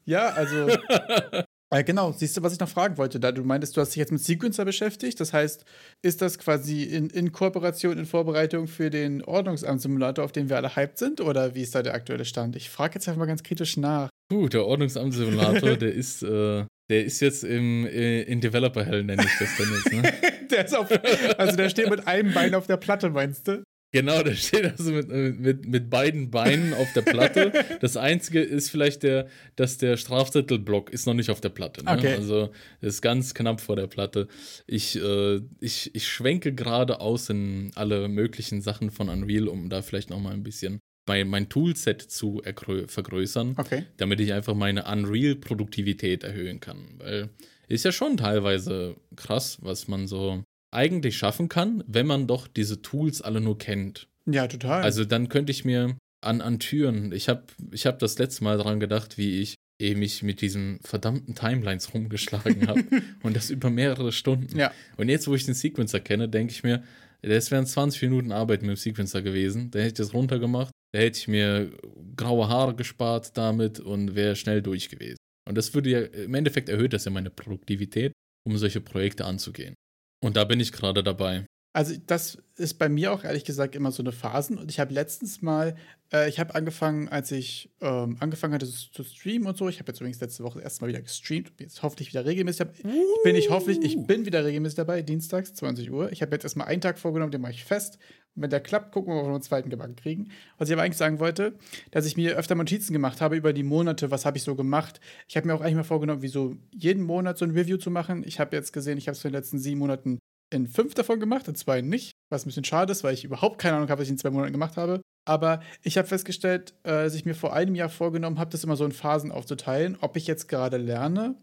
ja, also Äh, genau, siehst du, was ich noch fragen wollte, da du meintest, du hast dich jetzt mit Sequencer beschäftigt. Das heißt, ist das quasi in, in Kooperation, in Vorbereitung für den Ordnungsamt-Simulator, auf den wir alle hyped sind? Oder wie ist da der aktuelle Stand? Ich frage jetzt einfach mal ganz kritisch nach. Puh, der Ordnungsamt-Simulator, der ist, äh, der ist jetzt im, äh, in Developer Hell, nenne ich das dann jetzt, ne? der ist auf, also der steht mit einem Bein auf der Platte, meinst du? Genau, der steht also mit, mit, mit beiden Beinen auf der Platte. Das Einzige ist vielleicht der, dass der Strafzettelblock ist noch nicht auf der Platte. Ne? Okay. Also ist ganz knapp vor der Platte. Ich, äh, ich, ich schwenke gerade aus in alle möglichen Sachen von Unreal, um da vielleicht noch mal ein bisschen mein, mein Toolset zu vergrößern, okay. damit ich einfach meine Unreal-Produktivität erhöhen kann. Weil ist ja schon teilweise krass, was man so eigentlich schaffen kann, wenn man doch diese Tools alle nur kennt. Ja, total. Also dann könnte ich mir an, an Türen, ich habe ich hab das letzte Mal daran gedacht, wie ich eh mich mit diesen verdammten Timelines rumgeschlagen habe und das über mehrere Stunden. Ja. Und jetzt, wo ich den Sequencer kenne, denke ich mir, das wären 20 Minuten Arbeit mit dem Sequencer gewesen. Da hätte ich das runtergemacht, da hätte ich mir graue Haare gespart damit und wäre schnell durch gewesen. Und das würde ja, im Endeffekt erhöht das ja meine Produktivität, um solche Projekte anzugehen. Und da bin ich gerade dabei. Also das ist bei mir auch ehrlich gesagt immer so eine Phasen. Und ich habe letztens mal, äh, ich habe angefangen, als ich ähm, angefangen hatte zu streamen und so. Ich habe jetzt übrigens letzte Woche erstmal wieder gestreamt. Jetzt hoffentlich wieder regelmäßig. Ich bin ich hoffentlich, ich bin wieder regelmäßig dabei, dienstags 20 Uhr. Ich habe jetzt erstmal einen Tag vorgenommen, den mache ich fest. Wenn der klappt, gucken wir, ob wir einen zweiten gebacken kriegen. Was ich aber eigentlich sagen wollte, dass ich mir öfter Notizen gemacht habe über die Monate, was habe ich so gemacht. Ich habe mir auch eigentlich mal vorgenommen, wie so jeden Monat so ein Review zu machen. Ich habe jetzt gesehen, ich habe es in den letzten sieben Monaten in fünf davon gemacht, in zwei nicht, was ein bisschen schade ist, weil ich überhaupt keine Ahnung habe, was ich in zwei Monaten gemacht habe. Aber ich habe festgestellt, äh, dass ich mir vor einem Jahr vorgenommen habe, das immer so in Phasen aufzuteilen, ob ich jetzt gerade lerne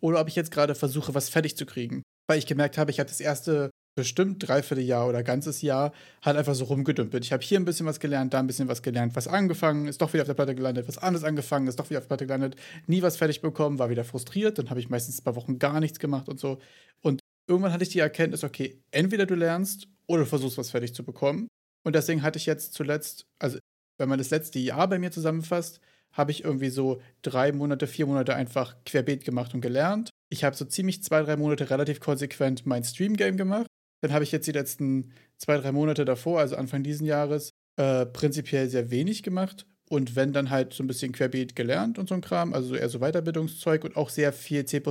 oder ob ich jetzt gerade versuche, was fertig zu kriegen. Weil ich gemerkt habe, ich habe das erste bestimmt dreiviertel Jahr oder ganzes Jahr halt einfach so rumgedümpelt. Ich habe hier ein bisschen was gelernt, da ein bisschen was gelernt, was angefangen, ist doch wieder auf der Platte gelandet, was anderes angefangen, ist doch wieder auf der Platte gelandet, nie was fertig bekommen, war wieder frustriert, dann habe ich meistens ein paar Wochen gar nichts gemacht und so. Und irgendwann hatte ich die Erkenntnis, okay, entweder du lernst oder du versuchst was fertig zu bekommen. Und deswegen hatte ich jetzt zuletzt, also wenn man das letzte Jahr bei mir zusammenfasst, habe ich irgendwie so drei Monate, vier Monate einfach querbeet gemacht und gelernt. Ich habe so ziemlich zwei, drei Monate relativ konsequent mein Stream-Game gemacht. Dann habe ich jetzt die letzten zwei, drei Monate davor, also Anfang diesen Jahres, äh, prinzipiell sehr wenig gemacht. Und wenn dann halt so ein bisschen querbeet gelernt und so ein Kram, also eher so Weiterbildungszeug und auch sehr viel C,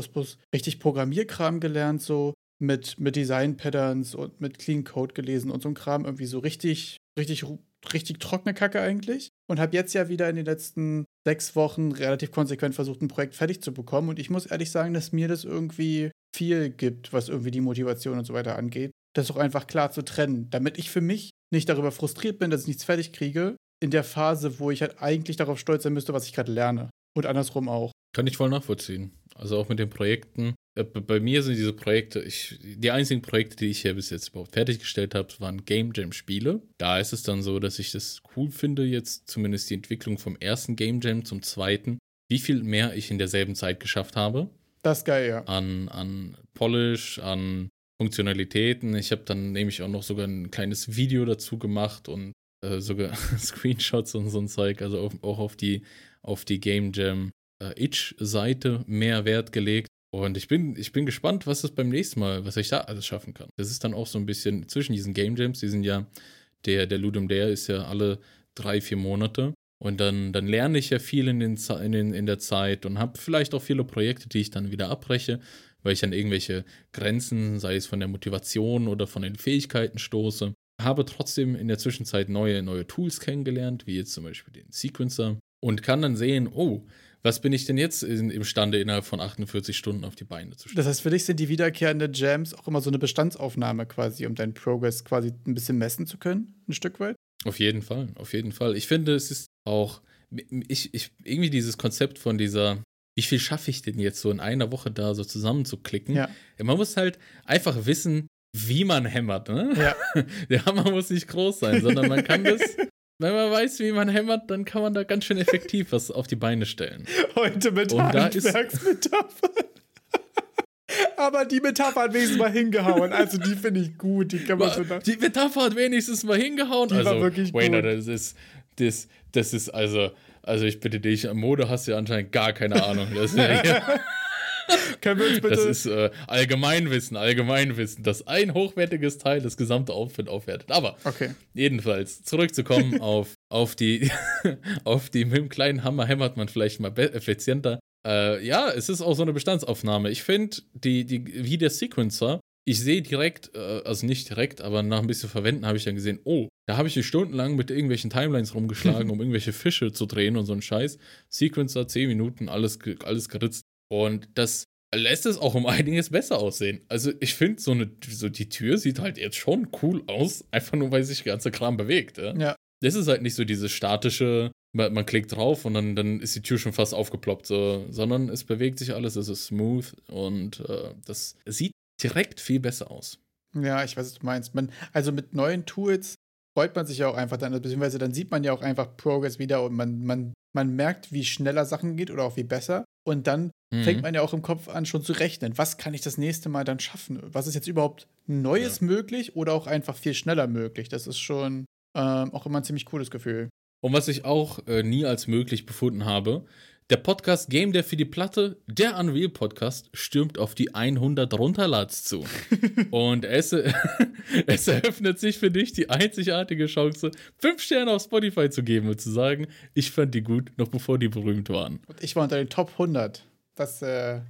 richtig Programmierkram gelernt, so mit, mit Design-Patterns und mit Clean Code gelesen und so ein Kram. Irgendwie so richtig, richtig, richtig trockene Kacke eigentlich. Und habe jetzt ja wieder in den letzten sechs Wochen relativ konsequent versucht, ein Projekt fertig zu bekommen. Und ich muss ehrlich sagen, dass mir das irgendwie viel gibt, was irgendwie die Motivation und so weiter angeht. Das auch einfach klar zu trennen, damit ich für mich nicht darüber frustriert bin, dass ich nichts fertig kriege, in der Phase, wo ich halt eigentlich darauf stolz sein müsste, was ich gerade lerne. Und andersrum auch. Kann ich voll nachvollziehen. Also auch mit den Projekten. Äh, bei mir sind diese Projekte, ich, die einzigen Projekte, die ich hier bis jetzt überhaupt fertiggestellt habe, waren Game Jam Spiele. Da ist es dann so, dass ich das cool finde, jetzt zumindest die Entwicklung vom ersten Game Jam zum zweiten, wie viel mehr ich in derselben Zeit geschafft habe. Das ist geil, ja. An, an Polish, an Funktionalitäten. Ich habe dann nämlich auch noch sogar ein kleines Video dazu gemacht und äh, sogar Screenshots und so ein Zeug, also auf, auch auf die, auf die Game Jam äh, Itch-Seite mehr Wert gelegt. Und ich bin, ich bin gespannt, was das beim nächsten Mal, was ich da alles schaffen kann. Das ist dann auch so ein bisschen zwischen diesen Game Jams, die sind ja, der, der Ludum Dare ist ja alle drei, vier Monate. Und dann, dann lerne ich ja viel in, den, in, den, in der Zeit und habe vielleicht auch viele Projekte, die ich dann wieder abbreche, weil ich an irgendwelche Grenzen, sei es von der Motivation oder von den Fähigkeiten stoße. Habe trotzdem in der Zwischenzeit neue, neue Tools kennengelernt, wie jetzt zum Beispiel den Sequencer, und kann dann sehen, oh, was bin ich denn jetzt in, imstande, innerhalb von 48 Stunden auf die Beine zu stellen? Das heißt, für dich sind die wiederkehrenden Jams auch immer so eine Bestandsaufnahme quasi, um deinen Progress quasi ein bisschen messen zu können, ein Stück weit? Auf jeden Fall, auf jeden Fall. Ich finde, es ist auch, ich, ich, irgendwie dieses Konzept von dieser, wie viel schaffe ich denn jetzt so in einer Woche da so zusammenzuklicken? Ja. Man muss halt einfach wissen, wie man hämmert. Ne? Ja. Der Hammer muss nicht groß sein, sondern man kann das wenn man weiß, wie man hämmert, dann kann man da ganz schön effektiv was auf die Beine stellen. Heute mit Handwerksmetaphern. Aber die Metapher hat wenigstens mal hingehauen. Also die finde ich gut. Die, kann man so die Metapher hat wenigstens mal hingehauen. Die also, war wirklich Wayner, gut. das ist, das, das ist also, also ich bitte dich, Mode hast du ja anscheinend gar keine Ahnung. Das ist ja Können wir uns bitte. Das ist äh, Allgemeinwissen, Allgemeinwissen, dass ein hochwertiges Teil das gesamte Outfit aufwertet. Aber okay. jedenfalls, zurückzukommen auf, auf die, auf die, mit dem kleinen Hammer hämmert man vielleicht mal effizienter. Äh, ja, es ist auch so eine Bestandsaufnahme. Ich finde, die, die, wie der Sequencer, ich sehe direkt, äh, also nicht direkt, aber nach ein bisschen Verwenden habe ich dann gesehen, oh, da habe ich hier stundenlang mit irgendwelchen Timelines rumgeschlagen, um irgendwelche Fische zu drehen und so ein Scheiß. Sequencer, 10 Minuten, alles, alles geritzt. Und das lässt es auch um einiges besser aussehen. Also ich finde, so, so die Tür sieht halt jetzt schon cool aus, einfach nur, weil sich der ganze Kram bewegt. Ja. ja. Das ist halt nicht so dieses statische, man, man, klickt drauf und dann, dann ist die Tür schon fast aufgeploppt, so, sondern es bewegt sich alles, es ist smooth und äh, das sieht direkt viel besser aus. Ja, ich weiß, was du meinst. Man, also mit neuen Tools freut man sich ja auch einfach dann, beziehungsweise dann sieht man ja auch einfach Progress wieder und man, man, man merkt, wie schneller Sachen geht oder auch wie besser. Und dann mhm. fängt man ja auch im Kopf an, schon zu rechnen. Was kann ich das nächste Mal dann schaffen? Was ist jetzt überhaupt Neues ja. möglich oder auch einfach viel schneller möglich? Das ist schon ähm, auch immer ein ziemlich cooles Gefühl. Und was ich auch äh, nie als möglich befunden habe, der Podcast Game der für die Platte, der Unreal Podcast, stürmt auf die 100 Runterlads zu. und es, es eröffnet sich für dich die einzigartige Chance, 5 Sterne auf Spotify zu geben und zu sagen, ich fand die gut, noch bevor die berühmt waren. Und ich war unter den Top 100. Das, äh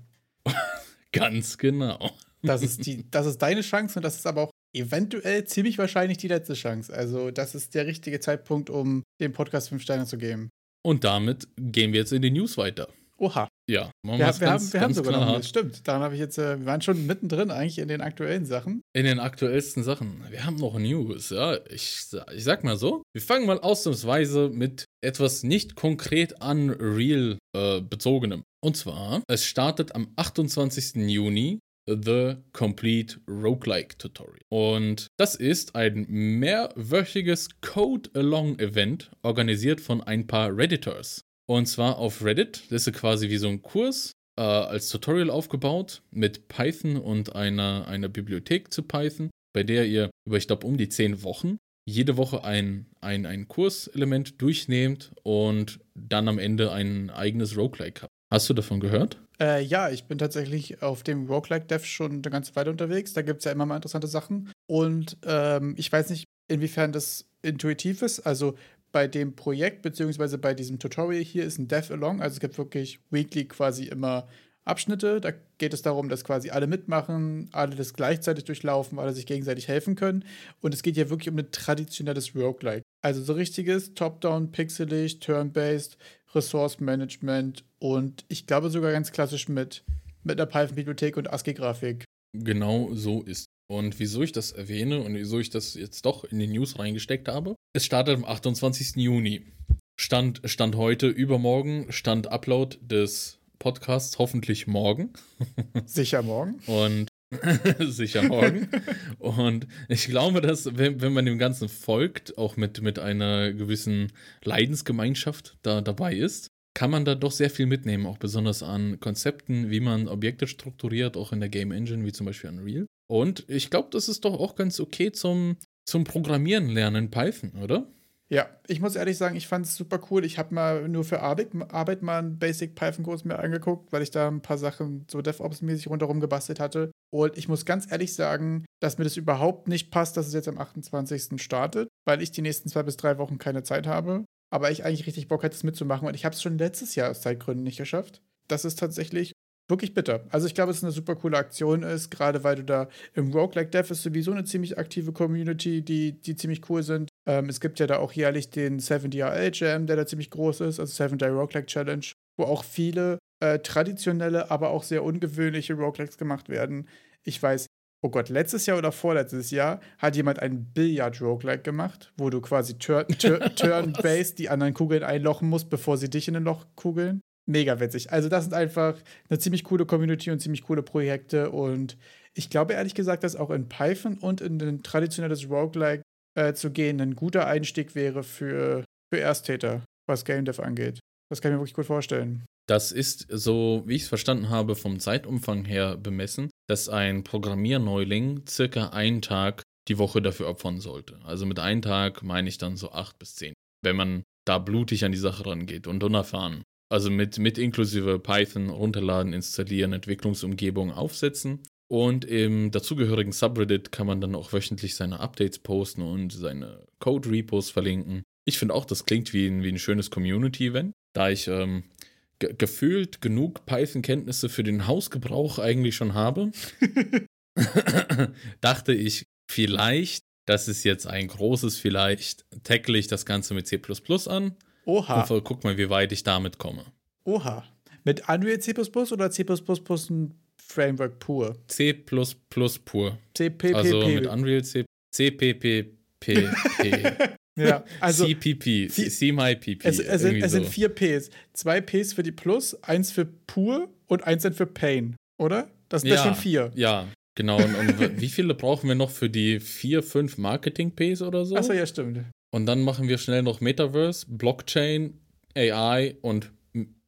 Ganz genau. Das ist, die, das ist deine Chance und das ist aber auch eventuell ziemlich wahrscheinlich die letzte Chance. Also, das ist der richtige Zeitpunkt, um dem Podcast 5 Sterne zu geben. Und damit gehen wir jetzt in die News weiter. Oha. Ja, wir, wir, ganz, haben, wir haben sogar noch News. Stimmt. Daran habe ich jetzt, äh, wir waren schon mittendrin eigentlich in den aktuellen Sachen. In den aktuellsten Sachen. Wir haben noch News, ja. Ich, ich sag mal so. Wir fangen mal ausnahmsweise mit etwas nicht konkret Unreal äh, bezogenem. Und zwar, es startet am 28. Juni The Complete Roguelike Tutorial. Und das ist ein mehrwöchiges Code-Along-Event, organisiert von ein paar Redditors. Und zwar auf Reddit. Das ist quasi wie so ein Kurs äh, als Tutorial aufgebaut mit Python und einer, einer Bibliothek zu Python, bei der ihr über, ich glaube, um die zehn Wochen jede Woche ein, ein, ein Kurselement durchnehmt und dann am Ende ein eigenes Roguelike habt. Hast du davon gehört? Äh, ja, ich bin tatsächlich auf dem Roguelike Dev schon eine ganze Weile unterwegs. Da gibt es ja immer mal interessante Sachen. Und ähm, ich weiß nicht, inwiefern das intuitiv ist. Also bei dem Projekt, beziehungsweise bei diesem Tutorial hier ist ein Dev Along. Also es gibt wirklich weekly quasi immer Abschnitte. Da geht es darum, dass quasi alle mitmachen, alle das gleichzeitig durchlaufen, alle sich gegenseitig helfen können. Und es geht ja wirklich um ein traditionelles Roguelike. Also so richtiges Top-Down, pixelig, Turn-Based, Ressource-Management und ich glaube sogar ganz klassisch mit, mit einer Python-Bibliothek und ASCII-Grafik. Genau so ist. Und wieso ich das erwähne und wieso ich das jetzt doch in die News reingesteckt habe, es startet am 28. Juni. Stand, Stand heute, übermorgen, Stand Upload des Podcasts hoffentlich morgen. Sicher morgen. Und sicher morgen. Und ich glaube, dass, wenn, wenn man dem Ganzen folgt, auch mit, mit einer gewissen Leidensgemeinschaft da dabei ist, kann man da doch sehr viel mitnehmen, auch besonders an Konzepten, wie man Objekte strukturiert, auch in der Game Engine, wie zum Beispiel Unreal. Und ich glaube, das ist doch auch ganz okay zum, zum Programmieren lernen in Python, oder? Ja, ich muss ehrlich sagen, ich fand es super cool. Ich habe mal nur für Arbeit, Arbeit mal einen Basic Python-Kurs mir angeguckt, weil ich da ein paar Sachen so DevOps-mäßig rundherum gebastelt hatte. Und ich muss ganz ehrlich sagen, dass mir das überhaupt nicht passt, dass es jetzt am 28. startet, weil ich die nächsten zwei bis drei Wochen keine Zeit habe. Aber ich eigentlich richtig Bock hatte, es mitzumachen. Und ich habe es schon letztes Jahr aus Zeitgründen nicht geschafft. Das ist tatsächlich wirklich bitter. Also ich glaube, es ist eine super coole Aktion ist, gerade weil du da im Roguelike Dev ist sowieso eine ziemlich aktive Community, die, die ziemlich cool sind. Ähm, es gibt ja da auch jährlich den 70RL Jam, der da ziemlich groß ist, also 7 Day Roguelike Challenge, wo auch viele äh, traditionelle, aber auch sehr ungewöhnliche Roguelikes gemacht werden. Ich weiß, oh Gott, letztes Jahr oder vorletztes Jahr hat jemand ein Billard-Roguelike gemacht, wo du quasi Turn-based turn die anderen Kugeln einlochen musst, bevor sie dich in ein Loch kugeln mega witzig. Also, das sind einfach eine ziemlich coole Community und ziemlich coole Projekte. Und ich glaube ehrlich gesagt, dass auch in Python und in ein traditionelles Roguelike äh, zu gehen ein guter Einstieg wäre für, für Ersttäter, was Game Dev angeht. Das kann ich mir wirklich gut vorstellen. Das ist, so wie ich es verstanden habe, vom Zeitumfang her bemessen, dass ein Programmierneuling circa einen Tag die Woche dafür opfern sollte. Also mit einem Tag meine ich dann so acht bis zehn. Wenn man da blutig an die Sache rangeht und unerfahren. Also mit, mit inklusive Python runterladen, installieren, Entwicklungsumgebung aufsetzen. Und im dazugehörigen Subreddit kann man dann auch wöchentlich seine Updates posten und seine Code-Repos verlinken. Ich finde auch, das klingt wie ein, wie ein schönes Community-Event, da ich ähm, gefühlt genug Python-Kenntnisse für den Hausgebrauch eigentlich schon habe. dachte ich, vielleicht, das ist jetzt ein großes Vielleicht, tackle ich das Ganze mit C an. Oha. Und guck mal, wie weit ich damit komme. Oha. Mit Unreal C oder C Framework pur? C pur. CPPP. Also mit Unreal C, CPPP. ja, also CPP, CMyPP. Es, es, sind, es so. sind vier Ps. Zwei Ps für die Plus, eins für pur und eins dann für Pain, oder? Das sind ja, schon vier. Ja, genau. Und, und wie viele brauchen wir noch für die vier, fünf Marketing-Ps oder so? Achso, ja, stimmt. Und dann machen wir schnell noch Metaverse, Blockchain, AI und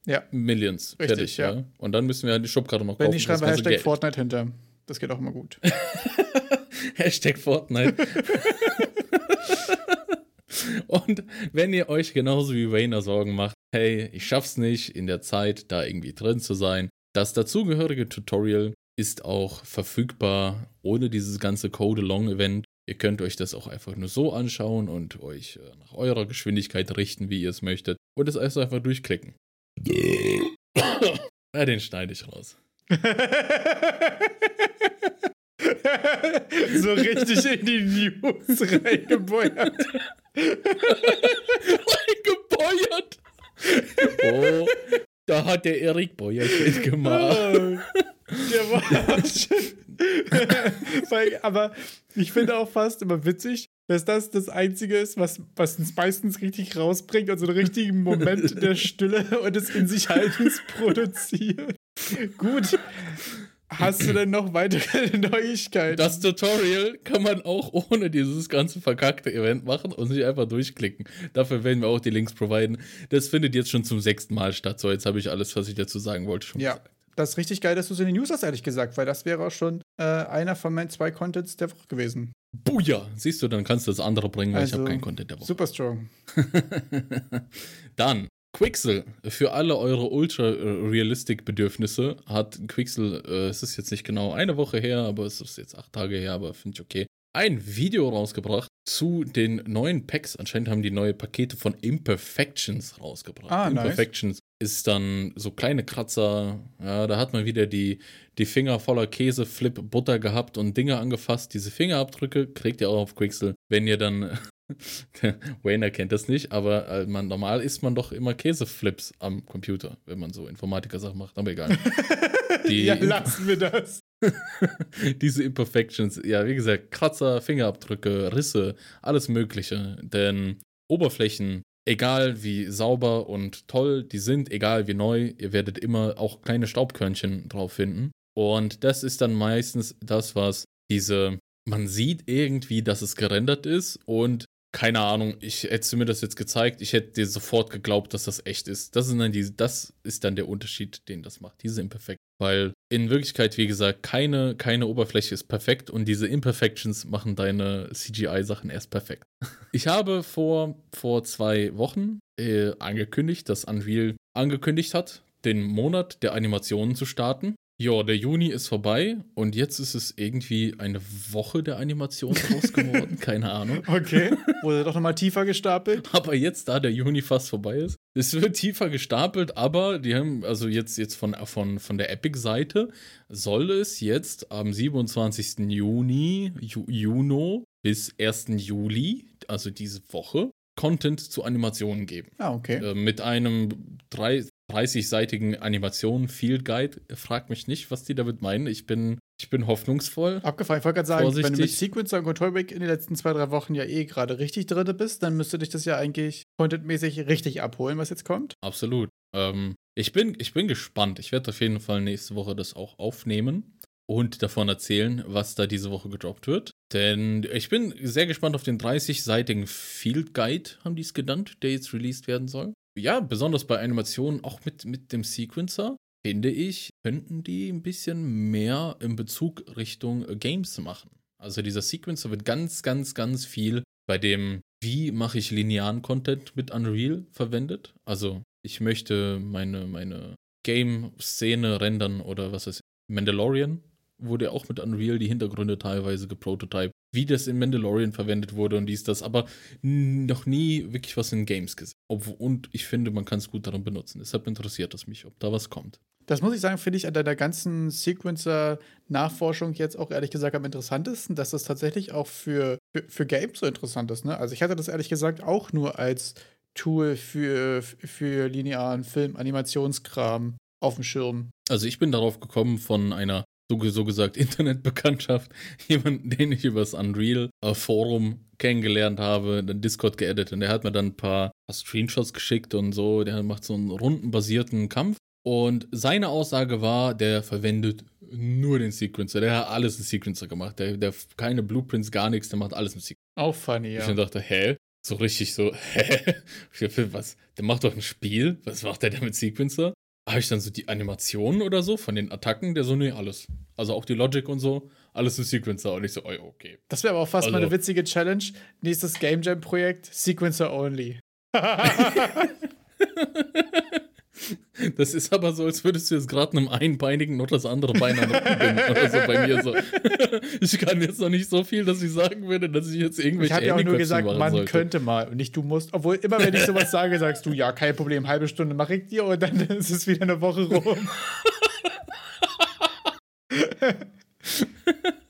ja. Millions. Richtig, fertig, ja. ja. Und dann müssen wir die Shopkarte noch Wenn kaufen. Wenn ich schreibe Hashtag Geld. Fortnite hinter. Das geht auch immer gut. Hashtag Fortnite. Und wenn ihr euch genauso wie Wayner Sorgen macht, hey, ich schaff's nicht, in der Zeit da irgendwie drin zu sein, das dazugehörige Tutorial ist auch verfügbar ohne dieses ganze Code-Along-Event. Ihr könnt euch das auch einfach nur so anschauen und euch äh, nach eurer Geschwindigkeit richten, wie ihr es möchtet. Und es einfach durchklicken. Ja, den schneide ich raus. so richtig in die News reingebeuert. reingebeuert? Oh, da hat der Erik Bäuerchen gemacht. Oh, der war schon. Aber ich finde auch fast immer witzig, dass das das Einzige ist, was, was uns meistens richtig rausbringt, also einen richtigen Moment der Stille und des In sich Haltens produziert. Gut. Hast du denn noch weitere Neuigkeiten? Das Tutorial kann man auch ohne dieses ganze verkackte Event machen und sich einfach durchklicken. Dafür werden wir auch die Links providen. Das findet jetzt schon zum sechsten Mal statt. So, jetzt habe ich alles, was ich dazu sagen wollte, schon ja. gesagt. Das ist richtig geil, dass du es in den News hast, ehrlich gesagt, weil das wäre auch schon äh, einer von meinen zwei Contents der Woche gewesen. Buja! Siehst du, dann kannst du das andere bringen, weil also, ich habe keinen Content der Woche. Super strong. dann, Quixel, für alle eure Ultra-Realistic-Bedürfnisse hat Quixel, äh, es ist jetzt nicht genau eine Woche her, aber es ist jetzt acht Tage her, aber finde ich okay, ein Video rausgebracht zu den neuen Packs. Anscheinend haben die neue Pakete von Imperfections rausgebracht. Ah, Imperfections nice. ist dann so kleine Kratzer. Ja, da hat man wieder die, die Finger voller Käse, Flip, Butter gehabt und Dinge angefasst. Diese Fingerabdrücke kriegt ihr auch auf Quixel, wenn ihr dann Wayne kennt das nicht, aber äh, man, normal isst man doch immer Käseflips am Computer, wenn man so Informatiker-Sachen macht, aber egal. Ja, lassen wir das. diese Imperfections, ja, wie gesagt, Kratzer, Fingerabdrücke, Risse, alles Mögliche. Denn Oberflächen, egal wie sauber und toll die sind, egal wie neu, ihr werdet immer auch kleine Staubkörnchen drauf finden. Und das ist dann meistens das, was diese man sieht irgendwie, dass es gerendert ist und keine Ahnung, ich hätte mir das jetzt gezeigt, ich hätte dir sofort geglaubt, dass das echt ist. Das ist dann, die, das ist dann der Unterschied, den das macht, diese Imperfekt. Weil in Wirklichkeit, wie gesagt, keine, keine Oberfläche ist perfekt und diese Imperfections machen deine CGI-Sachen erst perfekt. Ich habe vor, vor zwei Wochen äh, angekündigt, dass Unreal angekündigt hat, den Monat der Animationen zu starten. Ja, der Juni ist vorbei und jetzt ist es irgendwie eine Woche der Animation draus geworden. Keine Ahnung. Okay, wurde doch nochmal tiefer gestapelt. Aber jetzt, da der Juni fast vorbei ist, es wird tiefer gestapelt, aber die haben, also jetzt, jetzt von, von, von der Epic-Seite, soll es jetzt am 27. Juni, Ju, Juno bis 1. Juli, also diese Woche, Content zu Animationen geben. Ah, okay. Äh, mit einem drei, 30-seitigen Animation Field Guide. Frag mich nicht, was die damit meinen. Ich bin, ich bin hoffnungsvoll. Abgefallen. Ich wollte gerade sagen, Vorsichtig. wenn du mit Sequencer und Control in den letzten zwei, drei Wochen ja eh gerade richtig drin bist, dann müsste dich das ja eigentlich contentmäßig richtig abholen, was jetzt kommt. Absolut. Ähm, ich, bin, ich bin gespannt. Ich werde auf jeden Fall nächste Woche das auch aufnehmen und davon erzählen, was da diese Woche gedroppt wird. Denn ich bin sehr gespannt auf den 30-seitigen Field Guide, haben die es genannt, der jetzt released werden soll ja, besonders bei Animationen, auch mit, mit dem Sequencer, finde ich, könnten die ein bisschen mehr in Bezug Richtung äh, Games machen. Also dieser Sequencer wird ganz, ganz, ganz viel bei dem, wie mache ich linearen Content mit Unreal verwendet. Also ich möchte meine, meine Game-Szene rendern oder was ist Mandalorian wurde auch mit Unreal die Hintergründe teilweise geprototyped, wie das in Mandalorian verwendet wurde und dies, das, aber noch nie wirklich was in Games gesehen. und ich finde, man kann es gut daran benutzen. Deshalb interessiert es mich, ob da was kommt. Das muss ich sagen, finde ich an deiner ganzen Sequencer-Nachforschung jetzt auch ehrlich gesagt am interessantesten, dass das tatsächlich auch für, für, für Games so interessant ist. Ne? Also ich hatte das ehrlich gesagt auch nur als Tool für, für linearen Film, Animationskram auf dem Schirm. Also ich bin darauf gekommen von einer so, so gesagt Internetbekanntschaft, jemanden, den ich übers Unreal äh, Forum kennengelernt habe, dann Discord geedit und der hat mir dann ein paar, paar Screenshots geschickt und so, der macht so einen rundenbasierten Kampf und seine Aussage war, der verwendet nur den Sequencer. Der hat alles im Sequencer gemacht. Der, der keine Blueprints, gar nichts, der macht alles im Sequencer. Auch funny, ja. Ich dann dachte, hä? So richtig so, hä? Was? Der macht doch ein Spiel? Was macht der denn mit Sequencer? Habe ich dann so die Animationen oder so von den Attacken? Der so, nee, alles. Also auch die Logic und so, alles im Sequencer. Und ich so, oh, okay. Das wäre aber auch fast also, mal eine witzige Challenge. Nächstes Game Jam-Projekt, Sequencer only. Das ist aber so, als würdest du jetzt gerade einem einbeinigen noch das andere Bein an oder so bei mir so. Ich kann jetzt noch nicht so viel, dass ich sagen würde, dass ich jetzt irgendwelche Ich habe ja auch nur gesagt, man sollte. könnte mal und nicht du musst. Obwohl immer, wenn ich sowas sage, sagst du, ja, kein Problem, halbe Stunde mache ich dir und dann ist es wieder eine Woche rum.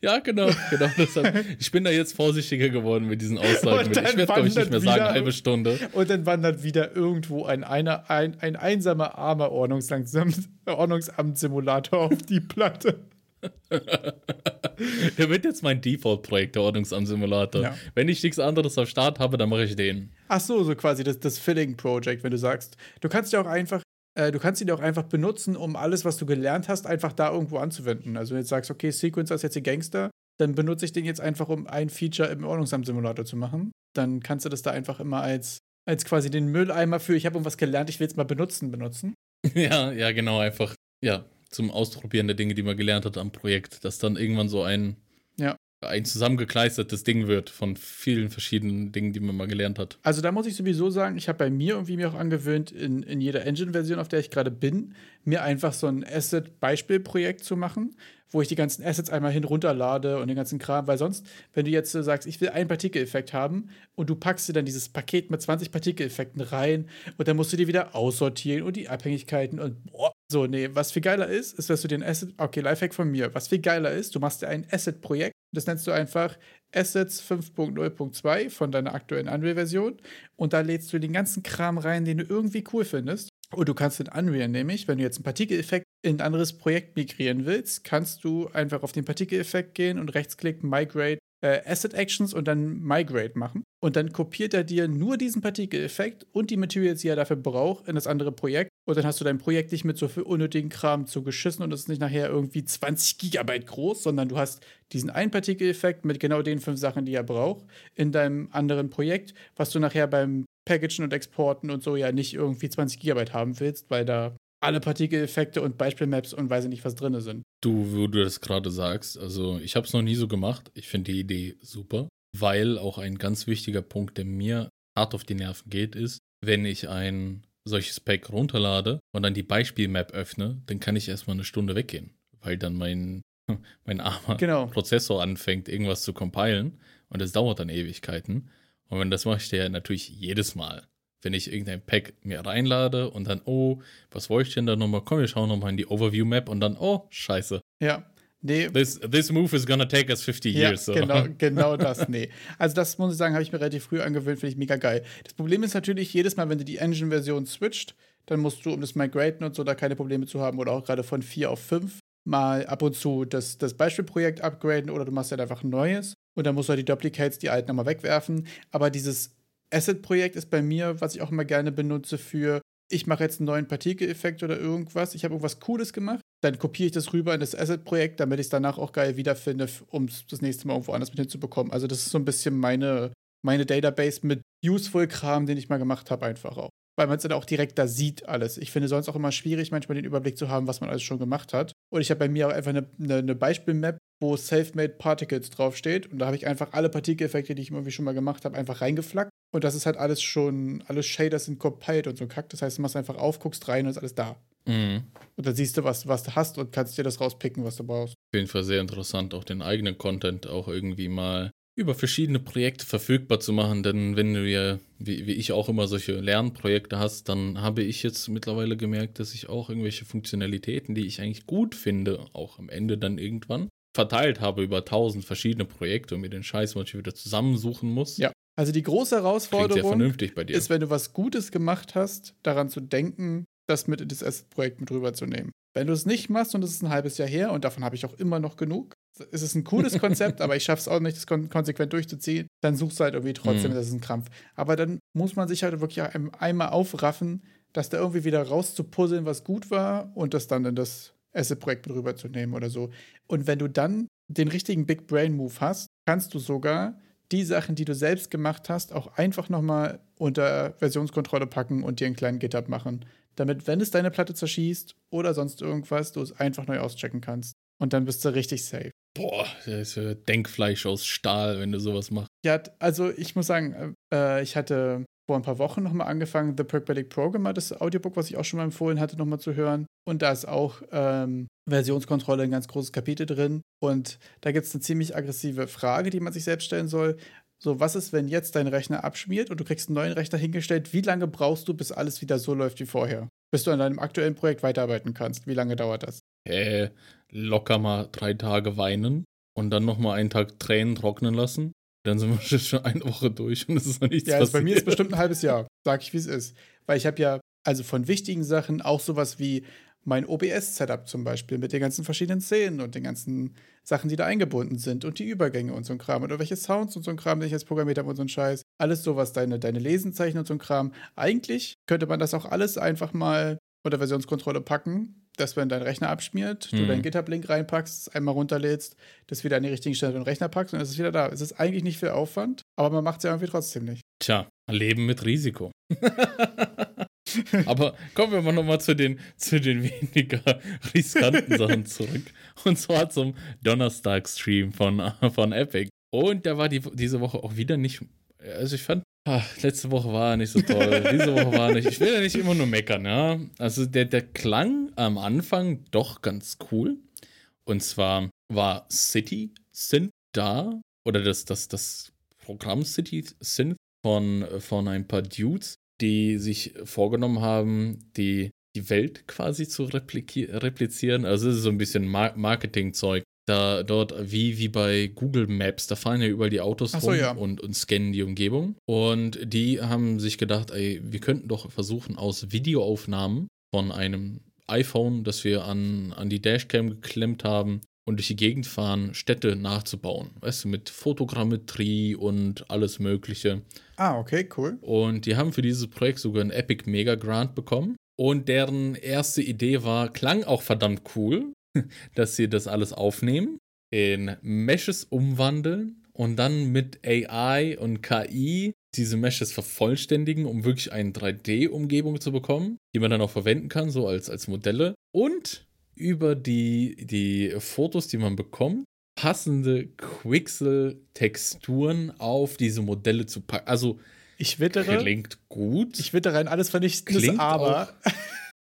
Ja, genau, genau. Deshalb, ich bin da jetzt vorsichtiger geworden mit diesen Aussagen. Ich werde, glaube ich, nicht mehr wieder, sagen, halbe Stunde. Und dann wandert wieder irgendwo ein, einer, ein, ein einsamer, armer Ordnungsamt-Simulator auf die Platte. der wird jetzt mein Default-Projekt, der Ordnungsamt-Simulator. Ja. Wenn ich nichts anderes am Start habe, dann mache ich den. Ach so, so quasi das, das Filling-Project, wenn du sagst. Du kannst ja auch einfach du kannst ihn auch einfach benutzen, um alles, was du gelernt hast, einfach da irgendwo anzuwenden. Also wenn du jetzt sagst, okay, Sequencer ist jetzt die Gangster, dann benutze ich den jetzt einfach, um ein Feature im Ordnungsamt-Simulator zu machen. Dann kannst du das da einfach immer als, als quasi den Mülleimer für, ich habe irgendwas gelernt, ich will es mal benutzen, benutzen. Ja, ja, genau, einfach, ja, zum Ausprobieren der Dinge, die man gelernt hat am Projekt, dass dann irgendwann so ein ein zusammengekleistertes Ding wird von vielen verschiedenen Dingen, die man mal gelernt hat. Also da muss ich sowieso sagen, ich habe bei mir irgendwie mir auch angewöhnt, in, in jeder Engine-Version, auf der ich gerade bin, mir einfach so ein Asset-Beispielprojekt zu machen, wo ich die ganzen Assets einmal hin runterlade und den ganzen Kram, weil sonst, wenn du jetzt sagst, ich will einen Partikeleffekt haben und du packst dir dann dieses Paket mit 20 Partikeleffekten rein und dann musst du die wieder aussortieren und die Abhängigkeiten und boah, so, nee, was viel geiler ist, ist, dass du den Asset, okay, Lifehack von mir, was viel geiler ist, du machst dir ein Asset-Projekt, das nennst du einfach Assets 5.0.2 von deiner aktuellen Unreal-Version und da lädst du den ganzen Kram rein, den du irgendwie cool findest. Und du kannst in Unreal nämlich, wenn du jetzt einen Partikeleffekt in ein anderes Projekt migrieren willst, kannst du einfach auf den Partikeleffekt gehen und rechtsklicken, Migrate äh, Asset Actions und dann Migrate machen. Und dann kopiert er dir nur diesen Partikeleffekt und die Materials, die er dafür braucht, in das andere Projekt. Und dann hast du dein Projekt nicht mit so viel unnötigen Kram zugeschissen und es ist nicht nachher irgendwie 20 Gigabyte groß, sondern du hast diesen einen Partikeleffekt mit genau den fünf Sachen, die er braucht, in deinem anderen Projekt, was du nachher beim Packagen und Exporten und so ja nicht irgendwie 20 Gigabyte haben willst, weil da alle Partikeleffekte und Beispielmaps und weiß ich nicht, was drin sind. Du, wo du das gerade sagst, also ich habe es noch nie so gemacht. Ich finde die Idee super, weil auch ein ganz wichtiger Punkt, der mir hart auf die Nerven geht, ist, wenn ich ein solches Pack runterlade und dann die Beispielmap öffne, dann kann ich erstmal eine Stunde weggehen, weil dann mein, mein armer genau. Prozessor anfängt, irgendwas zu compilen und es dauert dann Ewigkeiten. Und wenn das mache ich ja natürlich jedes Mal wenn ich irgendein Pack mir reinlade und dann, oh, was wollte ich denn da nochmal? Komm, wir schauen nochmal in die Overview-Map und dann, oh, scheiße. Ja. Nee. This, this move is gonna take us 50 ja, years. So. Genau, genau das, nee. Also das muss ich sagen, habe ich mir relativ früh angewöhnt, finde ich mega geil. Das Problem ist natürlich, jedes Mal, wenn du die Engine-Version switcht, dann musst du, um das Migraten und so, da keine Probleme zu haben oder auch gerade von 4 auf 5, mal ab und zu das, das Beispielprojekt upgraden oder du machst halt einfach ein neues und dann musst du halt die Duplicates, die alten nochmal wegwerfen. Aber dieses Asset-Projekt ist bei mir, was ich auch immer gerne benutze für, ich mache jetzt einen neuen Partikeleffekt oder irgendwas, ich habe irgendwas Cooles gemacht, dann kopiere ich das rüber in das Asset-Projekt, damit ich es danach auch geil wiederfinde, um es das nächste Mal irgendwo anders mit hinzubekommen. Also das ist so ein bisschen meine, meine Database mit useful Kram, den ich mal gemacht habe, einfach auch. Weil man es dann auch direkt da sieht alles. Ich finde sonst auch immer schwierig, manchmal den Überblick zu haben, was man alles schon gemacht hat. Und ich habe bei mir auch einfach eine, eine, eine Beispielmap, wo Self-Made Particles draufsteht. Und da habe ich einfach alle Partikeleffekte, die ich irgendwie schon mal gemacht habe, einfach reingeflackt. Und das ist halt alles schon, alle Shaders sind compiled und so Kack. Das heißt, du machst einfach auf, guckst rein und ist alles da. Mhm. Und dann siehst du, was, was du hast und kannst dir das rauspicken, was du brauchst. Auf jeden Fall sehr interessant, auch den eigenen Content auch irgendwie mal über verschiedene Projekte verfügbar zu machen. Denn wenn du ja, wie, wie ich auch immer, solche Lernprojekte hast, dann habe ich jetzt mittlerweile gemerkt, dass ich auch irgendwelche Funktionalitäten, die ich eigentlich gut finde, auch am Ende dann irgendwann verteilt habe über tausend verschiedene Projekte und mir den Scheiß manchmal wieder zusammensuchen muss. Ja. Also die große Herausforderung vernünftig bei dir. ist, wenn du was Gutes gemacht hast, daran zu denken, das mit in das Asset-Projekt mit rüberzunehmen. Wenn du es nicht machst und es ist ein halbes Jahr her und davon habe ich auch immer noch genug, es ist ein cooles Konzept, aber ich schaffe es auch nicht, das kon konsequent durchzuziehen, dann suchst du halt irgendwie trotzdem, Mhm. das ist ein Krampf. Aber dann muss man sich halt wirklich ein- einmal aufraffen, das da irgendwie wieder rauszupuzzeln, was gut war und das dann in das Asset-Projekt mit rüberzunehmen oder so. Und wenn du dann den richtigen Big Brain Move hast, kannst du sogar die Sachen, die du selbst gemacht hast, auch einfach nochmal unter Versionskontrolle packen und dir einen kleinen GitHub machen. Damit, wenn es deine Platte zerschießt oder sonst irgendwas, du es einfach neu auschecken kannst. Und dann bist du richtig safe. Boah, das ist Denkfleisch aus Stahl, wenn du sowas machst. Ja, also ich muss sagen, äh, ich hatte vor ein paar Wochen nochmal angefangen, The Pragmatic Programmer, das Audiobook, was ich auch schon mal empfohlen hatte, nochmal zu hören. Und da ist auch ähm, Versionskontrolle ein ganz großes Kapitel drin. Und da gibt es eine ziemlich aggressive Frage, die man sich selbst stellen soll. So, was ist, wenn jetzt dein Rechner abschmiert und du kriegst einen neuen Rechner hingestellt? Wie lange brauchst du, bis alles wieder so läuft wie vorher? Bis du an deinem aktuellen Projekt weiterarbeiten kannst? Wie lange dauert das? Äh, locker mal drei Tage weinen und dann nochmal einen Tag Tränen trocknen lassen. Dann sind wir schon eine Woche durch und es ist noch nichts Ja, also bei mir ist passiert. bestimmt ein halbes Jahr, sag ich, wie es ist. Weil ich habe ja, also von wichtigen Sachen auch sowas wie mein OBS-Setup zum Beispiel mit den ganzen verschiedenen Szenen und den ganzen Sachen, die da eingebunden sind und die Übergänge und so ein Kram und irgendwelche Sounds und so ein Kram, den ich jetzt programmiert habe und so ein Scheiß. Alles sowas, deine, deine Lesenzeichen und so ein Kram. Eigentlich könnte man das auch alles einfach mal unter Versionskontrolle packen, dass wenn dein Rechner abschmiert, du Mhm. deinen GitHub-Link reinpackst, einmal runterlädst, das wieder an die richtigen Stelle den Rechner packst und es ist wieder da. Es ist eigentlich nicht viel Aufwand, aber man macht es ja irgendwie trotzdem nicht. Tja, Leben mit Risiko. Aber kommen wir mal nochmal zu den, zu den weniger riskanten Sachen zurück. Und zwar zum Donnerstag-Stream von, von Epic. Und der war die, diese Woche auch wieder nicht. Also ich fand, ach, letzte Woche war nicht so toll. diese Woche war nicht. Ich will ja nicht immer nur meckern, ja. Also der, der klang am Anfang doch ganz cool. Und zwar war City Synth da. Oder das, das, das Programm City Synth von, von ein paar Dudes, die sich vorgenommen haben, die, die Welt quasi zu replizieren. Also es ist so ein bisschen Mar Marketingzeug. Da dort, wie, wie bei Google Maps, da fahren ja überall die Autos so, rum ja. und, und scannen die Umgebung. Und die haben sich gedacht, ey, wir könnten doch versuchen, aus Videoaufnahmen von einem iPhone, das wir an, an die Dashcam geklemmt haben, und durch die Gegend fahren, Städte nachzubauen. Weißt du, mit Fotogrammetrie und alles Mögliche. Ah, okay, cool. Und die haben für dieses Projekt sogar einen Epic Mega Grant bekommen. Und deren erste Idee war, klang auch verdammt cool, dass sie das alles aufnehmen, in Meshes umwandeln und dann mit AI und KI diese Meshes vervollständigen, um wirklich eine 3D-Umgebung zu bekommen, die man dann auch verwenden kann, so als, als Modelle. Und über die, die Fotos, die man bekommt, passende Quixel-Texturen auf diese Modelle zu packen. Also Ich wittere, klingt gut. ich wittere ein alles vernichtendes Klingt Aber.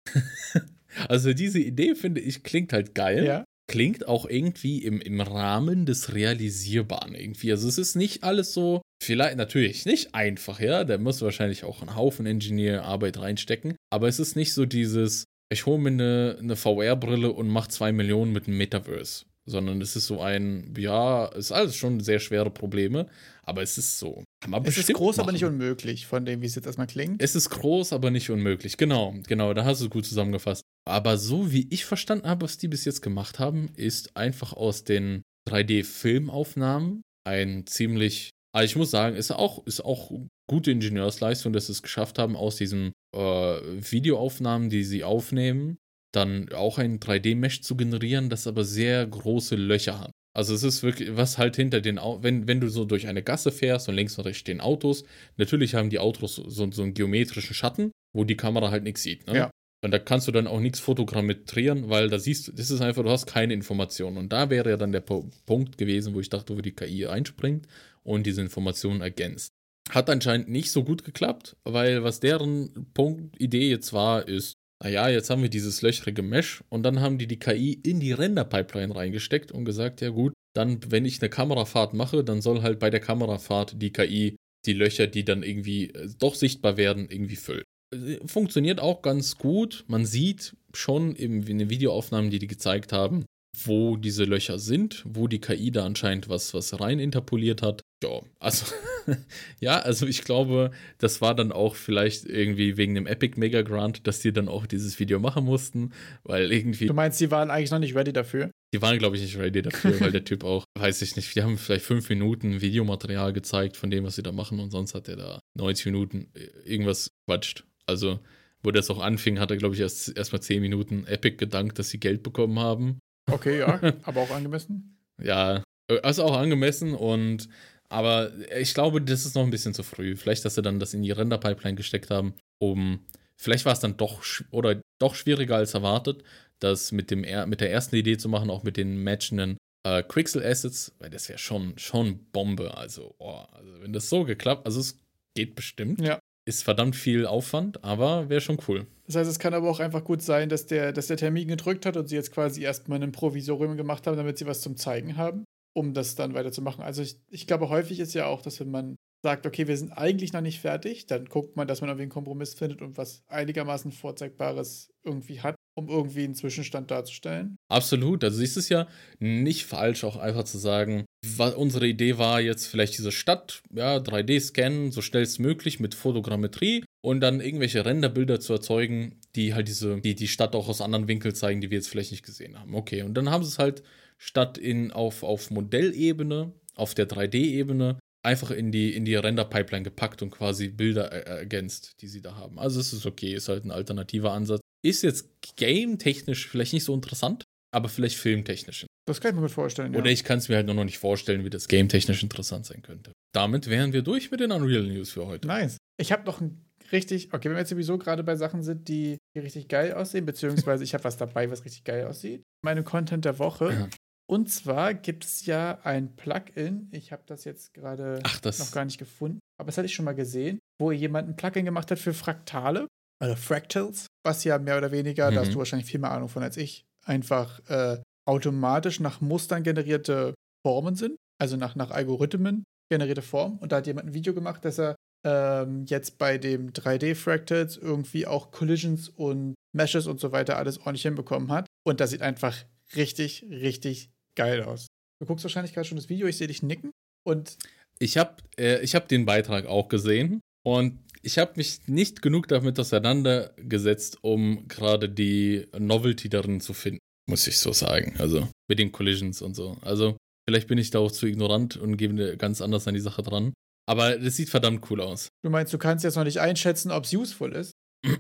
also diese Idee, finde ich, klingt halt geil. Ja. Klingt auch irgendwie im, im Rahmen des Realisierbaren irgendwie. Also es ist nicht alles so, vielleicht natürlich nicht einfach, ja. Da muss wahrscheinlich auch ein Haufen Engineer-Arbeit reinstecken. Aber es ist nicht so dieses, ich hole mir eine, eine VR-Brille und mache zwei Millionen mit einem Metaverse. Sondern es ist so ein, ja, ist alles schon sehr schwere Probleme, aber es ist so. Kann man Es ist groß, aber machen. nicht unmöglich, von dem, wie es jetzt erstmal klingt. Es ist groß, aber nicht unmöglich. Genau, genau, da hast du es gut zusammengefasst. Aber so wie ich verstanden habe, was die bis jetzt gemacht haben, ist einfach aus den 3D-Filmaufnahmen ein ziemlich, also ich muss sagen, ist auch, ist auch gute Ingenieursleistung, dass sie es geschafft haben, aus diesen äh, Videoaufnahmen, die sie aufnehmen, dann auch ein 3D-Mesh zu generieren, das aber sehr große Löcher hat. Also es ist wirklich, was halt hinter den, Au wenn, wenn du so durch eine Gasse fährst und links und rechts stehen Autos, natürlich haben die Autos so, so einen geometrischen Schatten, wo die Kamera halt nichts sieht. Ne? Ja. Und da kannst du dann auch nichts fotogrammetrieren, weil da siehst du, das ist einfach, du hast keine Informationen. Und da wäre ja dann der Punkt gewesen, wo ich dachte, wo die KI einspringt und diese Informationen ergänzt. Hat anscheinend nicht so gut geklappt, weil was deren Punkt, Idee jetzt war, ist, naja, jetzt haben wir dieses löchrige Mesh und dann haben die die KI in die Render-Pipeline reingesteckt und gesagt, ja gut, dann, wenn ich eine Kamerafahrt mache, dann soll halt bei der Kamerafahrt die KI die Löcher, die dann irgendwie äh, doch sichtbar werden, irgendwie füllen. Äh, funktioniert auch ganz gut. Man sieht schon in den Videoaufnahmen, die die gezeigt haben, wo diese Löcher sind, wo die KI da anscheinend was, was rein interpoliert hat. Ja, also, ja, also ich glaube, das war dann auch vielleicht irgendwie wegen dem Epic Mega Grant, dass die dann auch dieses Video machen mussten, weil irgendwie. Du meinst, die waren eigentlich noch nicht ready dafür? Die waren, glaube ich, nicht ready dafür, weil der Typ auch, weiß ich nicht, die haben vielleicht fünf Minuten Videomaterial gezeigt von dem, was sie da machen und sonst hat er da 90 Minuten irgendwas quatscht. Also, wo das auch anfing, hat er, glaube ich, erst erstmal zehn Minuten Epic gedankt, dass sie Geld bekommen haben. Okay, ja, aber auch angemessen. Ja, also auch angemessen und aber ich glaube, das ist noch ein bisschen zu früh. Vielleicht, dass sie dann das in die Render-Pipeline gesteckt haben, um. Vielleicht war es dann doch oder doch schwieriger als erwartet, das mit, dem, mit der ersten Idee zu machen, auch mit den matchenden äh, Quixel Assets, weil das wäre schon, schon Bombe. Also, oh, also, wenn das so geklappt, also es geht bestimmt. Ja. Ist verdammt viel Aufwand, aber wäre schon cool. Das heißt, es kann aber auch einfach gut sein, dass der, dass der Termin gedrückt hat und sie jetzt quasi erstmal ein Provisorium gemacht haben, damit sie was zum Zeigen haben um das dann weiterzumachen. Also ich, ich glaube, häufig ist ja auch, dass wenn man sagt, okay, wir sind eigentlich noch nicht fertig, dann guckt man, dass man irgendwie einen Kompromiss findet und was einigermaßen Vorzeigbares irgendwie hat, um irgendwie einen Zwischenstand darzustellen. Absolut. Also ist es ja nicht falsch, auch einfach zu sagen, was unsere Idee war jetzt vielleicht diese Stadt, ja, 3D scannen, so schnellstmöglich mit Fotogrammetrie und dann irgendwelche Renderbilder zu erzeugen, die halt diese, die die Stadt auch aus anderen Winkeln zeigen, die wir jetzt vielleicht nicht gesehen haben. Okay, und dann haben sie es halt statt in, auf, auf Modellebene, auf der 3D-Ebene, einfach in die, in die Render-Pipeline gepackt und quasi Bilder ergänzt, die sie da haben. Also es ist okay, ist halt ein alternativer Ansatz. Ist jetzt game-technisch vielleicht nicht so interessant, aber vielleicht filmtechnisch. Das kann ich mir gut vorstellen. Oder ja. ich kann es mir halt noch nicht vorstellen, wie das game-technisch interessant sein könnte. Damit wären wir durch mit den Unreal News für heute. Nice. Ich habe noch ein richtig, okay, wenn wir jetzt sowieso gerade bei Sachen sind, die, die richtig geil aussehen, beziehungsweise ich habe was dabei, was richtig geil aussieht. Meine Content der Woche und zwar gibt es ja ein Plugin, ich habe das jetzt gerade noch gar nicht gefunden, aber das hatte ich schon mal gesehen, wo jemand ein Plugin gemacht hat für Fraktale, also Fractals, was ja mehr oder weniger, mhm. da hast du mhm. wahrscheinlich viel mehr Ahnung von als ich, einfach äh, automatisch nach Mustern generierte Formen sind, also nach, nach Algorithmen generierte Formen. Und da hat jemand ein Video gemacht, dass er ähm, jetzt bei dem 3D-Fractals irgendwie auch Collisions und Meshes und so weiter alles ordentlich hinbekommen hat. Und das sieht einfach richtig, richtig geil aus. Du guckst wahrscheinlich gerade schon das Video, ich sehe dich nicken. Und ich habe äh, hab den Beitrag auch gesehen und ich habe mich nicht genug damit auseinandergesetzt, um gerade die Novelty darin zu finden, muss ich so sagen. Also mit den Collisions und so. Also vielleicht bin ich da auch zu ignorant und gebe ganz anders an die Sache dran. Aber das sieht verdammt cool aus. Du meinst, du kannst jetzt noch nicht einschätzen, ob es useful ist?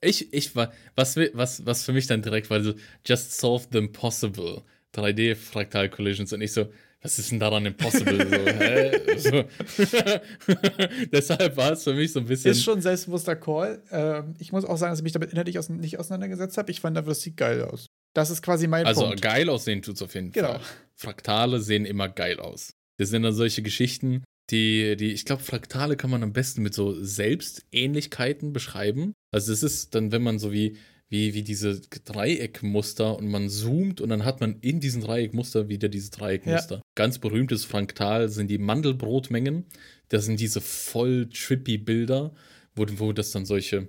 Ich, ich war, was, was, was für mich dann direkt war so, just solve the impossible. 3D-Fraktal-Collisions und ich so, was ist denn daran impossible? so? So. Deshalb war es für mich so ein bisschen. Ist schon ein selbstbewusster Call. Ähm, ich muss auch sagen, dass ich mich damit inhaltlich aus nicht auseinandergesetzt habe. Ich fand einfach, das sieht geil aus. Das ist quasi mein also, Punkt. Also geil aussehen tut es auf jeden genau. Fall. Fraktale sehen immer geil aus. Das sind dann solche Geschichten, die, die, ich glaube, Fraktale kann man am besten mit so Selbstähnlichkeiten beschreiben. Also es ist dann, wenn man so wie wie, wie diese Dreieckmuster und man zoomt und dann hat man in diesem Dreieckmuster wieder diese Dreieckmuster. Ja. Ganz berühmtes Fraktal sind die Mandelbrotmengen. Das sind diese voll trippy Bilder, wo, wo das dann solche.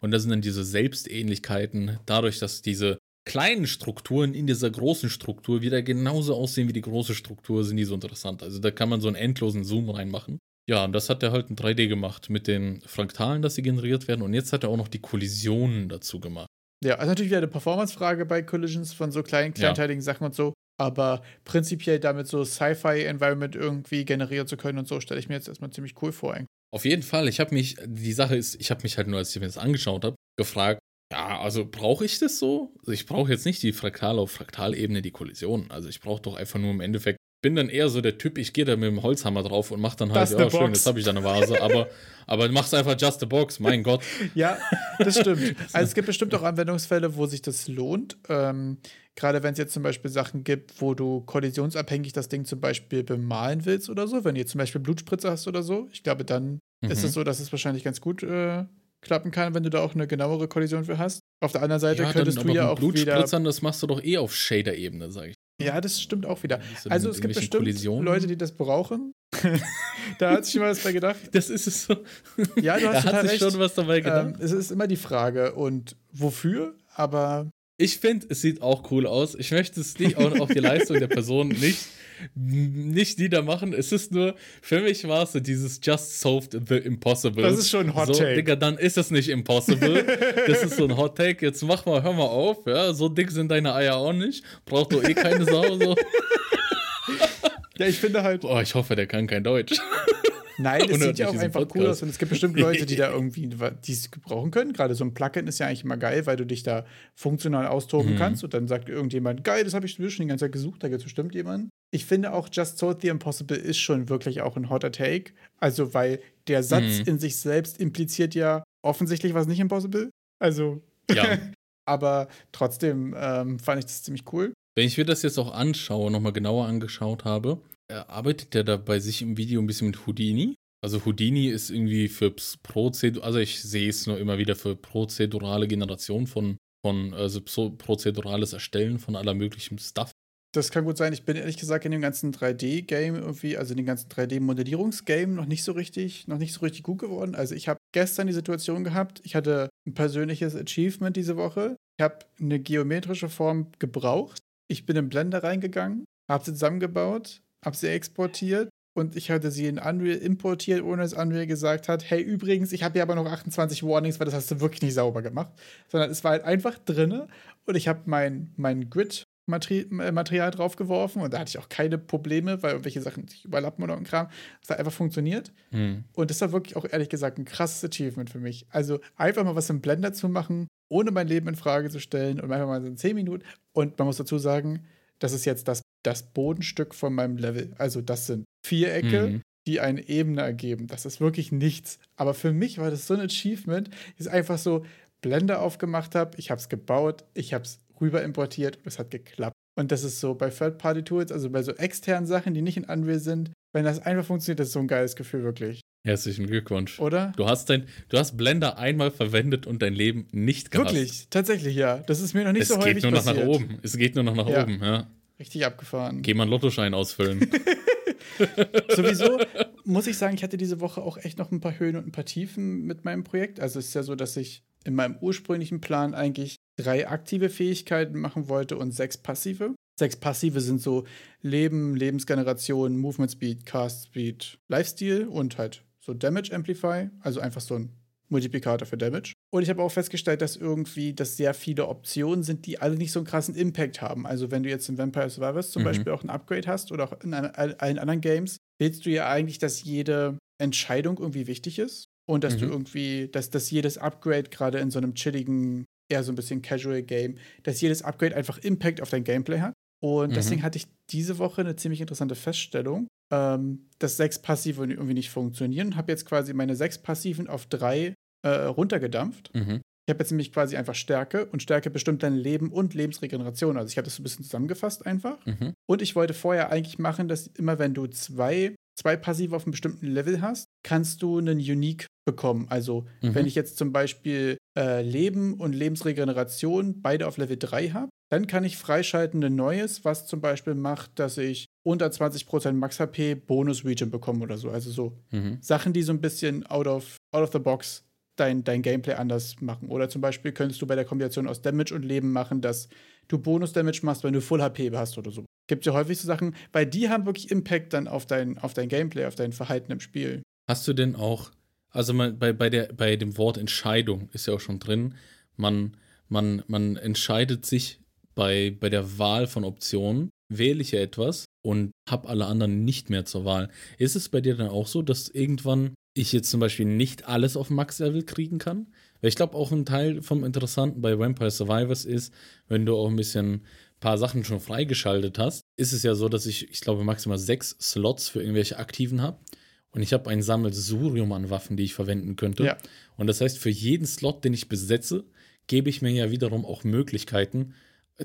Und das sind dann diese Selbstähnlichkeiten, dadurch, dass diese kleinen Strukturen in dieser großen Struktur wieder genauso aussehen wie die große Struktur, sind die so interessant. Also da kann man so einen endlosen Zoom reinmachen. Ja, und das hat er halt in 3D gemacht mit den Fraktalen, dass sie generiert werden. Und jetzt hat er auch noch die Kollisionen dazu gemacht. Ja, also natürlich wieder eine Performance-Frage bei Collisions von so kleinen, kleinteiligen ja. Sachen und so. Aber prinzipiell damit so Sci-Fi-Environment irgendwie generieren zu können und so, stelle ich mir jetzt erstmal ziemlich cool vor. Eigentlich. Auf jeden Fall. Ich habe mich, die Sache ist, ich habe mich halt nur, als ich mir das angeschaut habe, gefragt, Ja, also brauche ich das so? Also ich brauche jetzt nicht die Fraktal auf Fraktalebene, die Kollision. Also ich brauche doch einfach nur im Endeffekt. Bin dann eher so der Typ, ich gehe da mit dem Holzhammer drauf und mach dann halt, ja, the schön, jetzt habe ich da eine Vase. Aber, aber mach's einfach just a box, mein Gott. Ja, das stimmt. Also es gibt bestimmt auch Anwendungsfälle, wo sich das lohnt. Ähm, Gerade wenn es jetzt zum Beispiel Sachen gibt, wo du kollisionsabhängig das Ding zum Beispiel bemalen willst oder so, wenn du jetzt zum Beispiel Blutspritze hast oder so. Ich glaube, dann ist Mhm. es so, dass es wahrscheinlich ganz gut äh, klappen kann, wenn du da auch eine genauere Kollision für hast. Auf der anderen Seite Ja, könntest dann, du aber ja auch wieder. Blutspritzern, das machst du doch eh auf Shader-Ebene, sag ich. Ja, das stimmt auch wieder. Du Also es gibt bestimmt Kollisionen? Leute, die das brauchen. da hat sich mal was bei gedacht. Das ist es so. Ja, du hast total hat sich recht. schon was dabei gedacht. Ähm, es ist immer die Frage und wofür, aber Ich finde, es sieht auch cool aus. Ich möchte es nicht auch auf die Leistung der Person nicht, nicht niedermachen. Es ist nur, für mich war es so dieses Just solved the impossible. Das ist schon ein Hot so, Take. Digga, dann ist es nicht impossible. das ist so ein Hot Take. Jetzt mach mal, hör mal auf. Ja, so dick sind deine Eier auch nicht. Braucht doch eh keine Sau. So. ja, ich finde halt, Boah, ich hoffe, der kann kein Deutsch. Nein, es sieht ja auch einfach diesen cool Podcast. aus und es gibt bestimmt Leute, die da irgendwie die es gebrauchen können. Gerade so ein Plugin ist ja eigentlich immer geil, weil du dich da funktional austoben Mhm. kannst und dann sagt irgendjemand, geil, das habe ich schon die ganze Zeit gesucht, da gibt es bestimmt jemanden. Ich finde auch Just Solve the Impossible ist schon wirklich auch ein hotter Take. Also, weil der Satz Mhm. in sich selbst impliziert ja offensichtlich was nicht impossible. Also, Ja. aber trotzdem ähm, fand ich das ziemlich cool. Wenn ich mir das jetzt auch anschaue, nochmal genauer angeschaut habe, arbeitet der da bei sich im Video ein bisschen mit Houdini? Also Houdini ist irgendwie für Prozedur, also ich sehe es nur immer wieder für prozedurale Generation von, von also prozedurales Erstellen von aller möglichen Stuff. Das kann gut sein. Ich bin ehrlich gesagt in dem ganzen 3D-Game irgendwie, also in dem ganzen 3D-Modellierungsgame noch nicht so richtig, noch nicht so richtig gut geworden. Also ich habe gestern die Situation gehabt, ich hatte ein persönliches Achievement diese Woche. Ich habe eine geometrische Form gebraucht. Ich bin in Blender reingegangen, habe sie zusammengebaut, habe sie exportiert und ich hatte sie in Unreal importiert, ohne dass Unreal gesagt hat, hey, übrigens, ich habe hier aber noch 28 Warnings, weil das hast du wirklich nicht sauber gemacht. Sondern es war halt einfach drinne und ich habe mein, mein Grid Materi äh, Material draufgeworfen und da hatte ich auch keine Probleme, weil irgendwelche Sachen sich überlappen oder ein Kram. Es hat einfach funktioniert. Hm. Und das war wirklich auch ehrlich gesagt ein krasses Achievement für mich. Also einfach mal was im Blender zu machen, ohne mein Leben in Frage zu stellen und einfach mal so in 10 Minuten. Und man muss dazu sagen, das ist jetzt das, das Bodenstück von meinem Level. Also das sind Vierecke, Mhm. die eine Ebene ergeben. Das ist wirklich nichts. Aber für mich war das so ein Achievement, dass ich einfach so Blender aufgemacht habe, ich habe es gebaut, ich habe es rüber importiert und es hat geklappt. Und das ist so bei Third-Party-Tools, also bei so externen Sachen, die nicht in Unreal sind, wenn das einfach funktioniert, das ist so ein geiles Gefühl, wirklich. Herzlichen Glückwunsch. Oder? Du hast, dein, du hast Blender einmal verwendet und dein Leben nicht gehasst. Wirklich, tatsächlich ja. Das ist mir noch nicht Es so häufig geht nur noch nach passiert. oben. Es geht nur noch nach Ja. oben, ja. Richtig abgefahren. Geh mal einen Lottoschein ausfüllen. Sowieso muss ich sagen, ich hatte diese Woche auch echt noch ein paar Höhen und ein paar Tiefen mit meinem Projekt. Also es ist ja so, dass ich in meinem ursprünglichen Plan eigentlich drei aktive Fähigkeiten machen wollte und sechs passive. Sechs passive sind so Leben, Lebensgeneration, Movement Speed, Cast Speed, Lifestyle und halt so Damage Amplify, also einfach so ein Multiplikator für Damage. Und ich habe auch festgestellt, dass irgendwie das sehr viele Optionen sind, die alle nicht so einen krassen Impact haben. Also wenn du jetzt in Vampire Survivors zum Mhm. Beispiel auch ein Upgrade hast oder auch in allen anderen Games, willst du ja eigentlich, dass jede Entscheidung irgendwie wichtig ist und dass du Mhm. irgendwie, dass, dass jedes Upgrade gerade in so einem chilligen, eher so ein bisschen Casual Game, dass jedes Upgrade einfach Impact auf dein Gameplay hat. Und Mhm. deswegen hatte ich diese Woche eine ziemlich interessante Feststellung, ähm, dass sechs Passive irgendwie nicht funktionieren. Habe jetzt quasi meine sechs Passiven auf drei äh, runtergedampft. mhm. Ich habe jetzt nämlich quasi einfach Stärke und Stärke bestimmt dein Leben und Lebensregeneration. Also ich habe das so ein bisschen zusammengefasst einfach. Mhm. Und ich wollte vorher eigentlich machen, dass immer wenn du zwei, zwei Passive auf einem bestimmten Level hast, kannst du einen Unique bekommen. Also Mhm. wenn ich jetzt zum Beispiel äh, Leben und Lebensregeneration beide auf Level 3 habe, dann kann ich freischalten ein neues, was zum Beispiel macht, dass ich unter 20% Max HP Bonus Region bekomme oder so. Also so Mhm. Sachen, die so ein bisschen out of, out of the box dein, dein Gameplay anders machen. Oder zum Beispiel könntest du bei der Kombination aus Damage und Leben machen, dass du Bonus-Damage machst, wenn du Full HP hast oder so. Gibt ja häufig so Sachen, weil die haben wirklich Impact dann auf dein, auf dein Gameplay, auf dein Verhalten im Spiel. Hast du denn auch, also man, bei, bei, der, bei dem Wort Entscheidung ist ja auch schon drin, man, man, man entscheidet sich bei, bei der Wahl von Optionen, wähle ich ja etwas und habe alle anderen nicht mehr zur Wahl. Ist es bei dir dann auch so, dass irgendwann ich jetzt zum Beispiel nicht alles auf Max-Level kriegen kann? Weil ich glaube, auch ein Teil vom Interessanten bei Vampire Survivors ist, wenn du auch ein bisschen paar Sachen schon freigeschaltet hast, ist es ja so, dass ich, ich glaube, maximal sechs Slots für irgendwelche Aktiven habe. Und ich habe ein Sammelsurium an Waffen, die ich verwenden könnte. Ja. Und das heißt, für jeden Slot, den ich besetze, gebe ich mir ja wiederum auch Möglichkeiten,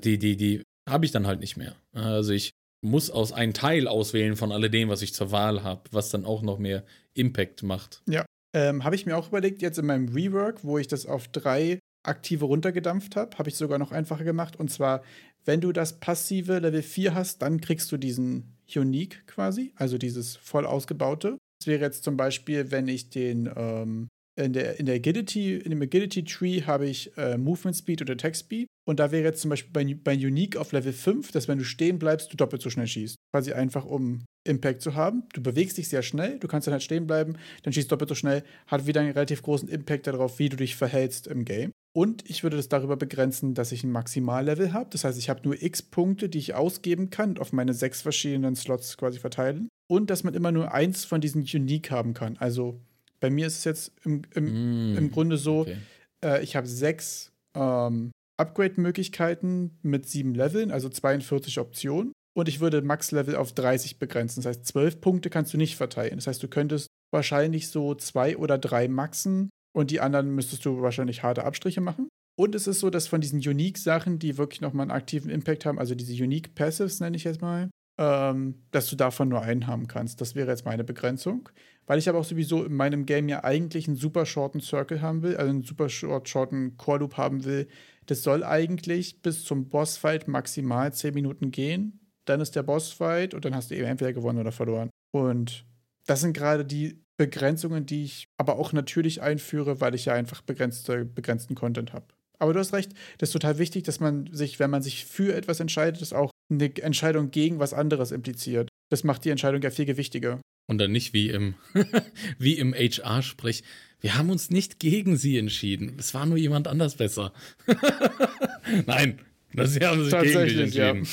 die, die, die habe ich dann halt nicht mehr. Also ich muss aus einem Teil auswählen von alledem, was ich zur Wahl habe, was dann auch noch mehr Impact macht. Ja. Ähm, habe ich mir auch überlegt, jetzt in meinem Rework, wo ich das auf drei aktive runtergedampft habe, habe ich sogar noch einfacher gemacht. Und zwar, wenn du das passive Level 4 hast, dann kriegst du diesen Unique quasi, also dieses voll ausgebaute. Das wäre jetzt zum Beispiel, wenn ich den ähm, in der, in der Agility, in dem Agility Tree habe ich äh, Movement Speed oder Attack Speed. Und da wäre jetzt zum Beispiel bei, bei Unique auf Level 5, dass wenn du stehen bleibst, du doppelt so schnell schießt. Quasi einfach, um Impact zu haben. Du bewegst dich sehr schnell, du kannst dann halt stehen bleiben, dann schießt doppelt so schnell, hat wieder einen relativ großen Impact darauf, wie du dich verhältst im Game. Und ich würde das darüber begrenzen, dass ich ein Maximallevel habe. Das heißt, ich habe nur x Punkte, die ich ausgeben kann und auf meine sechs verschiedenen Slots quasi verteilen. Und dass man immer nur eins von diesen Unique haben kann. Also bei mir ist es jetzt im, im, mm, im Grunde so, okay. äh, ich habe sechs ähm, Upgrade-Möglichkeiten mit sieben Leveln, also 42 Optionen. Und ich würde Max-Level auf 30 begrenzen. Das heißt, 12 Punkte kannst du nicht verteilen. Das heißt, du könntest wahrscheinlich so zwei oder drei Maxen und die anderen müsstest du wahrscheinlich harte Abstriche machen. Und es ist so, dass von diesen Unique-Sachen, die wirklich nochmal einen aktiven Impact haben, also diese Unique Passives nenne ich jetzt mal, ähm, dass du davon nur einen haben kannst. Das wäre jetzt meine Begrenzung. Weil ich aber auch sowieso in meinem Game ja eigentlich einen super shorten Circle haben will, also einen super short, shorten Core Loop haben will. Das soll eigentlich bis zum Bossfight maximal 10 Minuten gehen. Dann ist der Bossfight und dann hast du eben entweder gewonnen oder verloren. Und das sind gerade die Begrenzungen, die ich aber auch natürlich einführe, weil ich ja einfach begrenzte, begrenzten Content habe. Aber du hast recht, das ist total wichtig, dass man sich, wenn man sich für etwas entscheidet, das auch eine Entscheidung gegen was anderes impliziert. Das macht die Entscheidung ja viel gewichtiger. Und dann nicht wie im, wie im HR-Sprech. Wir haben uns nicht gegen sie entschieden. Es war nur jemand anders besser. Nein, sie haben sich gegen dich entschieden.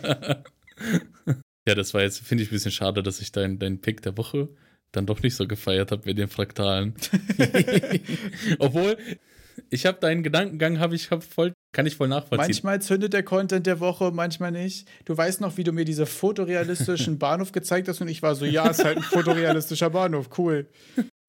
Ja. ja, das war jetzt, finde ich, ein bisschen schade, dass ich deinen dein Pick der Woche dann doch nicht so gefeiert habe mit den Fraktalen. Obwohl, ich habe deinen Gedankengang, habe ich hab voll, kann ich voll nachvollziehen. Manchmal zündet der Content der Woche, manchmal nicht. Du weißt noch, wie du mir diese fotorealistischen Bahnhof gezeigt hast und ich war so, ja, ist halt ein fotorealistischer Bahnhof, cool.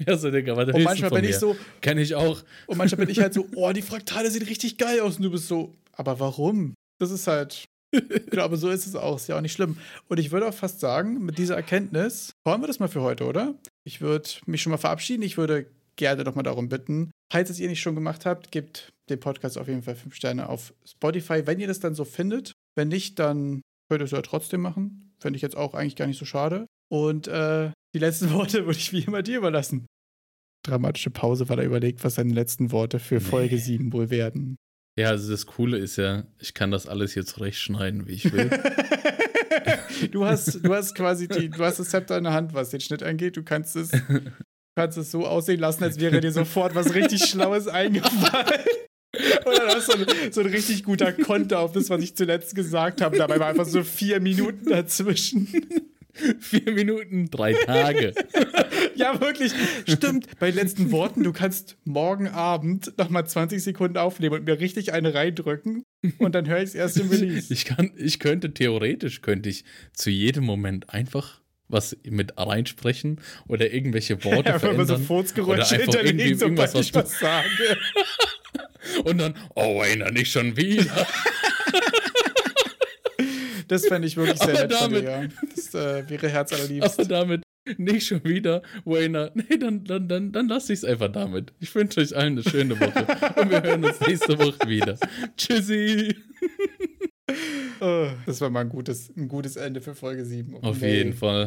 Ja, so, Digga, aber Und manchmal bin mir. ich so. Kenn ich auch. Und manchmal bin ich halt so, oh, die Fraktale sehen richtig geil aus und du bist so, aber warum? Das ist halt. genau, aber so ist es auch. Ist ja auch nicht schlimm. Und ich würde auch fast sagen, mit dieser Erkenntnis, wollen wir das mal für heute, oder? Ich würde mich schon mal verabschieden. Ich würde gerne nochmal darum bitten. Falls es ihr nicht schon gemacht habt, gebt dem Podcast auf jeden Fall fünf Sterne auf Spotify, wenn ihr das dann so findet. Wenn nicht, dann könnt ihr es ja trotzdem machen. Fände ich jetzt auch eigentlich gar nicht so schade. Und äh, die letzten Worte würde ich wie immer dir überlassen. Dramatische Pause, weil er überlegt, was seine letzten Worte für Folge 7 wohl werden. Ja, also das Coole ist ja, ich kann das alles jetzt rechtschneiden, wie ich will. du, hast, du hast quasi die, du hast das Zepter in der Hand, was den Schnitt angeht. Du kannst es kannst es so aussehen lassen, als wäre dir sofort was richtig Schlaues eingefallen. Dann hast du so ein, so ein richtig guter Konter auf das, was ich zuletzt gesagt habe. Dabei war einfach so vier Minuten dazwischen. Vier Minuten, drei Tage. ja, wirklich. Stimmt. Bei den letzten Worten, du kannst morgen Abend nochmal 20 Sekunden aufnehmen und mir richtig eine reindrücken. Und dann höre ich es erst im Release. Ich, kann, ich könnte theoretisch, könnte ich zu jedem Moment einfach was mit reinsprechen oder irgendwelche Worte ja, verändern. So Furzgeräusche irgendwas, was, ich was sage. Und dann, oh Wayne, nicht schon wieder. das fände ich wirklich sehr Aber nett damit, dir, ja. Das äh, wäre herzallerliebst. Aber damit nicht schon wieder, Wayne. Nee, dann, dann, dann, dann lasse ich es einfach damit. Ich wünsche euch allen eine schöne Woche. Und wir hören uns nächste Woche wieder. Tschüssi. Oh, das war mal ein gutes, ein gutes Ende für Folge 7. Auf nee. jeden Fall.